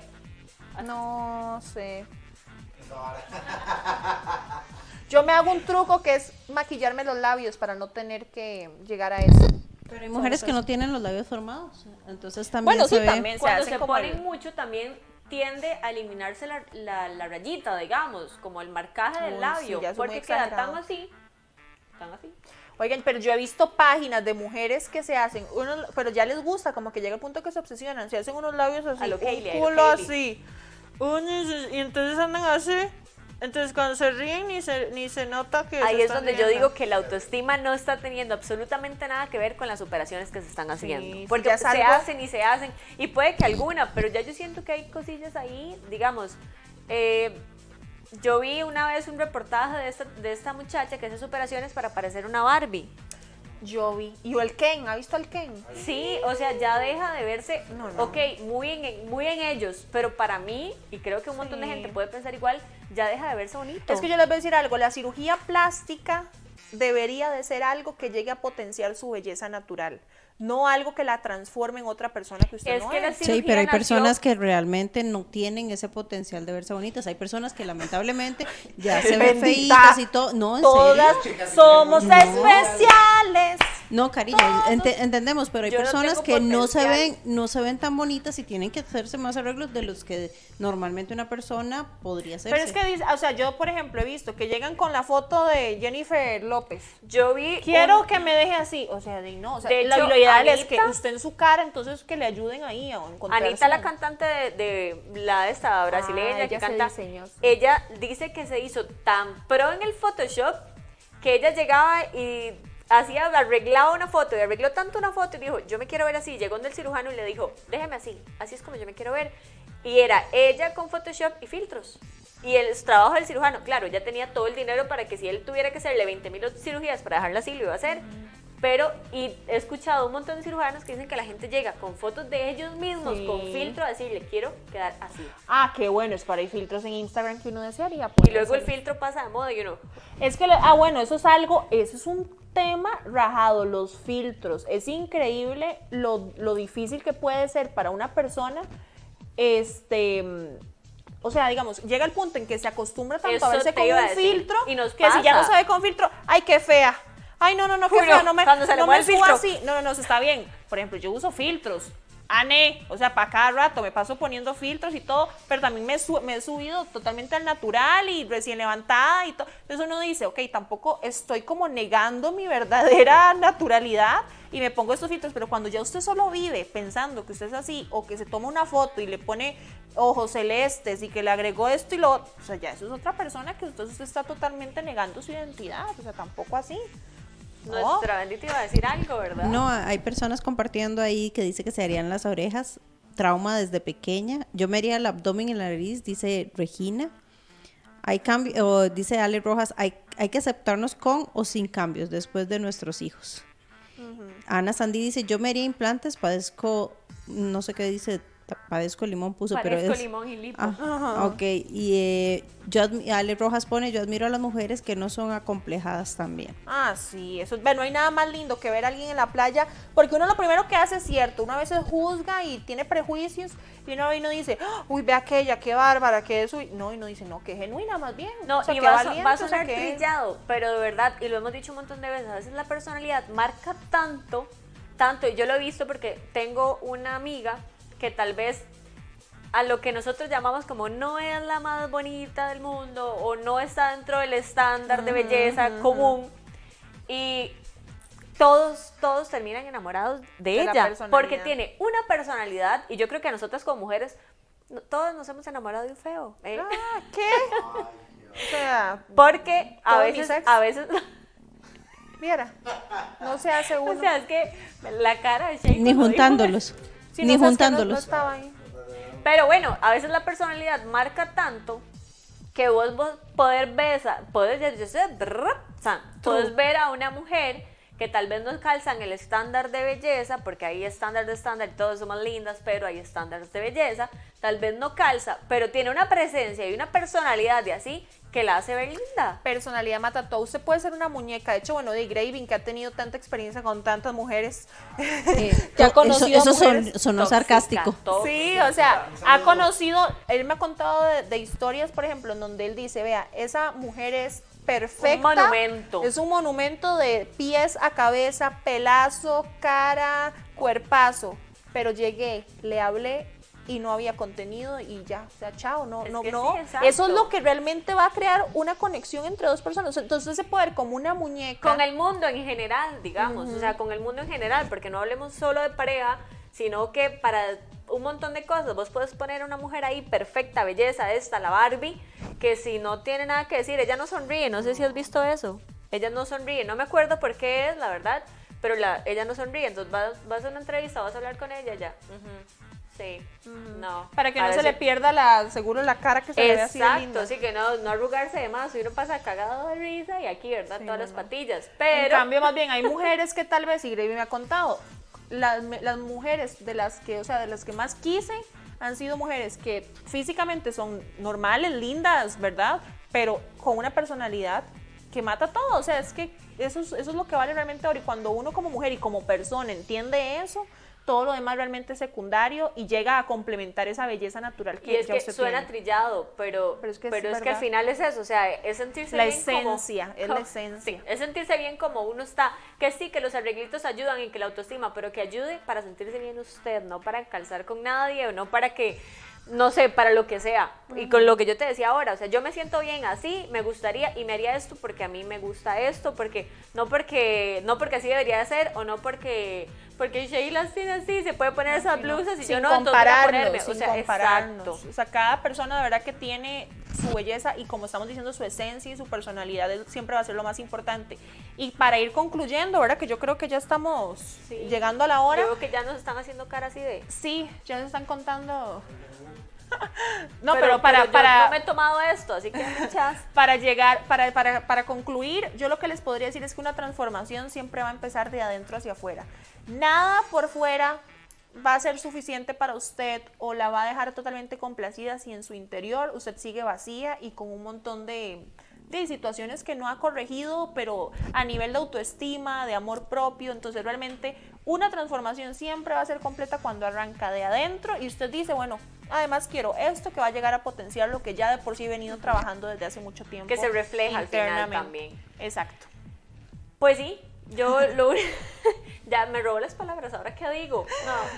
No sé. Yo me hago un truco que es maquillarme los labios para no tener que llegar a eso. Pero hay mujeres que no tienen los labios formados. Entonces también Bueno, se sí, ve- también. Cuando se ponen el- mucho también tiende a eliminarse la, la- la rayita, digamos, como el marcaje del Uy, labio, sí, porque queda tan así, tan así. Oigan, pero yo he visto páginas de mujeres que se hacen, unos, pero ya les gusta, como que llega el punto que se obsesionan, se hacen unos labios así, A lo un Hailey, a lo culo así, y entonces andan así, entonces cuando se ríen ni se, ni se nota que Ahí se es donde yo digo que la autoestima no está teniendo absolutamente nada que ver con las operaciones que se están haciendo. sí, porque se algo- hacen y se hacen, y puede que alguna, pero ya yo siento que hay cosillas ahí, digamos, eh, yo vi una vez un reportaje de esta, de esta muchacha que hace sus operaciones para parecer una Barbie. Yo vi, y el Ken, ¿ha visto al Ken? Sí, o sea, ya deja de verse, No, no. ok, muy en, muy en ellos, pero para mí, y creo que un montón de gente puede pensar igual, ya deja de verse bonito. Es que yo les voy a decir algo, la cirugía plástica debería de ser algo que llegue a potenciar su belleza natural, no algo que la transforme en otra persona que usted Es no que es. Sí, pero hay nació- personas que realmente no tienen ese potencial de verse bonitas. Hay personas que lamentablemente ya se ven feitas y todo. No, en Todas serio. somos No. especiales. No, cariño, ente- entendemos, pero hay Yo personas que no se ven, no se ven tan bonitas y tienen que hacerse más arreglos de los que normalmente una persona podría hacerse. Pero es que, dice- o sea, yo por ejemplo he visto que llegan con la foto de Jennifer López. Yo vi. Quiero un- que me deje así, o sea, de no, o sea, De lo, hecho, lo ideal es que Anita- usted en su cara, entonces que le ayuden ahí a encontrar. Anita, la cantante de, de la de esta brasileña Ah, que ella se canta, ella dice que se hizo tan pro en el Photoshop que ella llegaba y hacía, arreglaba una foto y arregló tanto una foto y dijo, yo me quiero ver así. Llegó donde el cirujano y le dijo, déjeme así, así es como yo me quiero ver. Y era ella con Photoshop y filtros. Y el trabajo del cirujano, claro, ya tenía todo el dinero para que si él tuviera que hacerle 20 mil cirugías para dejarla así, lo iba a hacer. Pero, y he escuchado un montón de cirujanos que dicen que la gente llega con fotos de ellos mismos, Sí. con filtro, a decirle, quiero quedar así. Ah, qué bueno, es para hay filtros en Instagram que uno desearía. Y luego el filtro pasa de moda y uno, Es que, lo- ah, bueno, eso es algo, eso es un tema rajado, los filtros. Es increíble lo, lo difícil que puede ser para una persona, este, o sea, digamos, llega el punto en que se acostumbra tanto Eso a verse con un filtro, Y nos que si ya no pasa. ve con filtro, ay, qué fea. Ay, no, no, no, qué Uy, no, me, cuando se le no me suba así. No, no, no, está bien. Por ejemplo, yo uso filtros. Ané, o sea, para cada rato me paso poniendo filtros y todo, pero también me, su- me he subido totalmente al natural y recién levantada y todo. Entonces uno dice, ok, tampoco estoy como negando mi verdadera naturalidad y me pongo estos filtros, pero cuando ya usted solo vive pensando que usted es así o que se toma una foto y le pone ojos celestes y que le agregó esto y lo otro, o sea, ya eso es otra persona que entonces usted está totalmente negando su identidad, o sea, tampoco así. No. nuestra bendita iba a decir algo, ¿verdad? No, hay personas compartiendo ahí que dice que se harían las orejas, trauma desde pequeña. Yo me haría el abdomen y la nariz, dice Regina. Hay cambio, o dice Ale Rojas, hay, hay que aceptarnos con o sin cambios después de nuestros hijos. Ana Sandy dice, yo me haría implantes, padezco, no sé qué dice, padezco limón puso, pero Parezco es... limón y lipo. Ah, ok, y eh, yo Ale Rojas pone, yo admiro a las mujeres que no son acomplejadas también. Ah, sí, eso, bueno, no hay nada más lindo que ver a alguien en la playa, porque uno lo primero que hace es cierto, uno a veces juzga y tiene prejuicios, y uno, y uno dice, "Ah, uy, ve aquella, qué bárbara, qué eso, y no, y uno dice, no, qué genuina más bien. No, o sea, y qué va, valiente, va a o sea, sonar qué- trillado, pero de verdad, y lo hemos dicho un montón de veces, a veces la personalidad marca tanto, tanto, y yo lo he visto porque tengo una amiga que tal vez a lo que nosotros llamamos como no es la más bonita del mundo o no está dentro del estándar de belleza común y todos, todos terminan enamorados de, De la ella porque tiene una personalidad y yo creo que a nosotras como mujeres no- todos nos hemos enamorado de un feo. ¿eh? Ah, ¿Qué? O sea, Porque a veces, a veces, mira, no se hace uno. o sea, es que la cara de Shane Ni dijo Sí, ni no, juntándolos. no ahí. Pero bueno, a veces la personalidad marca tanto que vos, vos poder ver, poder, puedes ver a una mujer que tal vez no calzan el estándar de belleza, porque hay estándar de estándar y todos somos lindas, pero hay estándares de belleza, tal vez no calza, pero tiene una presencia y una personalidad de así que la hace ver linda. Personalidad mata todo. Usted puede ser una muñeca. De hecho, bueno, de Graving, que ha tenido tanta experiencia con tantas mujeres. Ya ha eso conocido eso son- mujeres sonó Tóxica, sarcástico. tóxica. Sí, o sea, ha conocido, él me ha contado de, de historias, por ejemplo, en donde él dice, vea, esa mujer es perfecta. Un monumento. Es un monumento de pies a cabeza, pelazo, cara, cuerpazo. Pero llegué, le hablé y no había contenido y ya, o sea, chao, no, Es no, no. sí. Eso es lo que realmente va a crear una conexión entre dos personas. Entonces ese poder como una muñeca. Con el mundo en general, digamos, o sea, con el mundo en general, porque no hablemos solo de pareja, sino que para un montón de cosas, vos puedes poner a una mujer ahí perfecta, belleza, esta, la Barbie, que si no tiene nada que decir, ella no sonríe, no sé si has visto eso, ella no sonríe, no me acuerdo por qué es, la verdad, pero la, ella no sonríe, entonces vas, vas a una entrevista, vas a hablar con ella, ya, ujú, sí, no. para que no se le pierda la, seguro la cara que se le ve así Exacto, así que no, no arrugarse de más, uno pasa cagado de risa y aquí, ¿verdad? Sí, Todas no, las patillas. En Pero cambio, más bien, hay mujeres que tal vez, y Gravy me ha contado, las, las mujeres de las que, o sea, de las que más quise, han sido mujeres que físicamente son normales, lindas, ¿verdad? Pero con una personalidad que mata todo. O sea, es que eso es, eso es lo que vale realmente ahora. Y cuando uno como mujer y como persona entiende eso, todo lo demás realmente es secundario y llega a complementar esa belleza natural que Y es ya que usted suena tiene. trillado, pero, Pero pero es es que al final es eso, o sea, es sentirse La bien como- esencia, es la esencia. Sí, es sentirse bien como uno está, que sí, que los arreglitos ayudan y que la autoestima, pero que ayude para sentirse bien usted, no para calzar con nadie o no para que, no sé, para lo que sea. Y con lo que yo te decía ahora, o sea, yo me siento bien así, me gustaría y me haría esto porque a mí me gusta esto, porque no porque no porque así debería de ser o no porque porque Sheila tiene así, se puede poner esas blusas y sin yo no, entonces voy a compararnos, o sea, compararnos. exacto. O sea, cada persona de verdad que tiene su belleza y como estamos diciendo su esencia y su personalidad siempre va a ser lo más importante. Y para ir concluyendo, ¿verdad? Que yo creo que ya estamos Sí. llegando a la hora. Veo que ya nos están haciendo cara así de Sí, ya se están contando. No, pero, para, pero yo para, no me he tomado esto, así que muchas. para llegar, para, para, para concluir, yo lo que les podría decir es que una transformación siempre va a empezar de adentro hacia afuera. Nada por fuera va a ser suficiente para usted o la va a dejar totalmente complacida si en su interior usted sigue vacía y con un montón de, de situaciones que no ha corregido, pero a nivel de autoestima, de amor propio, entonces realmente una transformación siempre va a ser completa cuando arranca de adentro y usted dice, bueno, además quiero esto que va a llegar a potenciar lo que ya de por sí he venido trabajando desde hace mucho tiempo. Que se refleja al final también. Exacto. Pues sí, yo lo ya me robó las palabras, ahora qué digo.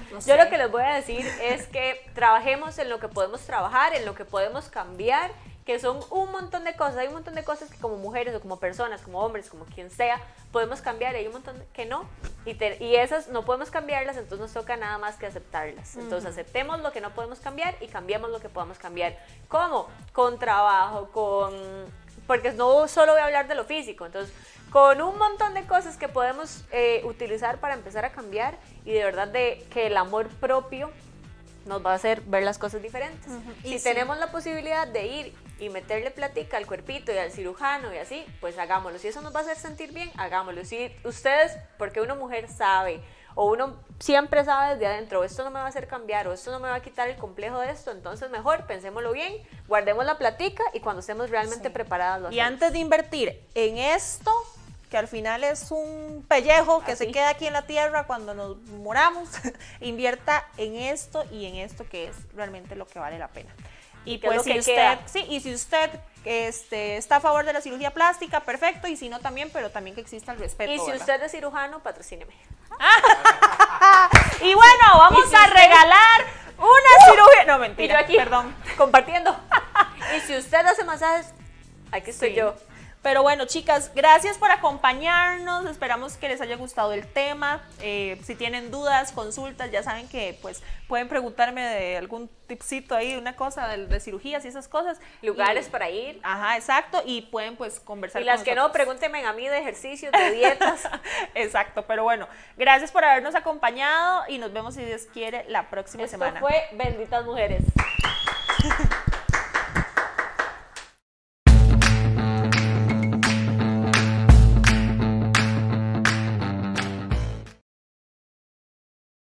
No yo sé. lo que les voy a decir es que trabajemos en lo que podemos trabajar, en lo que podemos cambiar, que son un montón de cosas, hay un montón de cosas que como mujeres o como personas, como hombres, como quien sea, podemos cambiar, y hay un montón que no, y, te- y esas no podemos cambiarlas, entonces nos toca nada más que aceptarlas. Entonces aceptemos lo que no podemos cambiar y cambiemos lo que podemos cambiar. ¿Cómo? Con trabajo, con... Porque no solo voy a hablar de lo físico, entonces con un montón de cosas que podemos eh, utilizar para empezar a cambiar y de verdad de que el amor propio nos va a hacer ver las cosas diferentes. Y Si sí. tenemos la posibilidad de ir y meterle platica al cuerpito y al cirujano y así, pues hagámoslo. Si eso nos va a hacer sentir bien, hagámoslo. Si ustedes, porque una mujer sabe o uno siempre sabe desde adentro, esto no me va a hacer cambiar o esto no me va a quitar el complejo de esto, entonces mejor pensémoslo bien, guardemos la platica y cuando estemos realmente Sí. preparadas lo Y hacemos. antes de invertir en esto, que al final es un pellejo que se queda aquí en la tierra cuando nos moramos, invierta en esto y en esto que es realmente lo que vale la pena. Y pues si que usted, queda. sí, y si usted este, está a favor de la cirugía plástica, perfecto, y si no también, pero también que exista el respeto. Y si ¿verdad? usted es cirujano, patrocíneme. Y bueno, vamos Y si a usted- regalar Una cirugía. No, Y mentira. yo aquí, Perdón. compartiendo. y si usted hace masajes, aquí estoy Sí. yo. Pero bueno, chicas, gracias por acompañarnos. Esperamos que les haya gustado el tema. Eh, si tienen dudas, consultas, ya saben que pues pueden preguntarme de algún tipcito ahí, una cosa de, de cirugías y esas cosas. Lugares Y- para ir. Ajá, exacto. Y pueden pues conversar Y con las que no, pregúntenme a mí de ejercicios, de dietas. Exacto, pero bueno, gracias por habernos acompañado y nos vemos si Dios quiere la próxima Esto semana. fue Benditas Mujeres.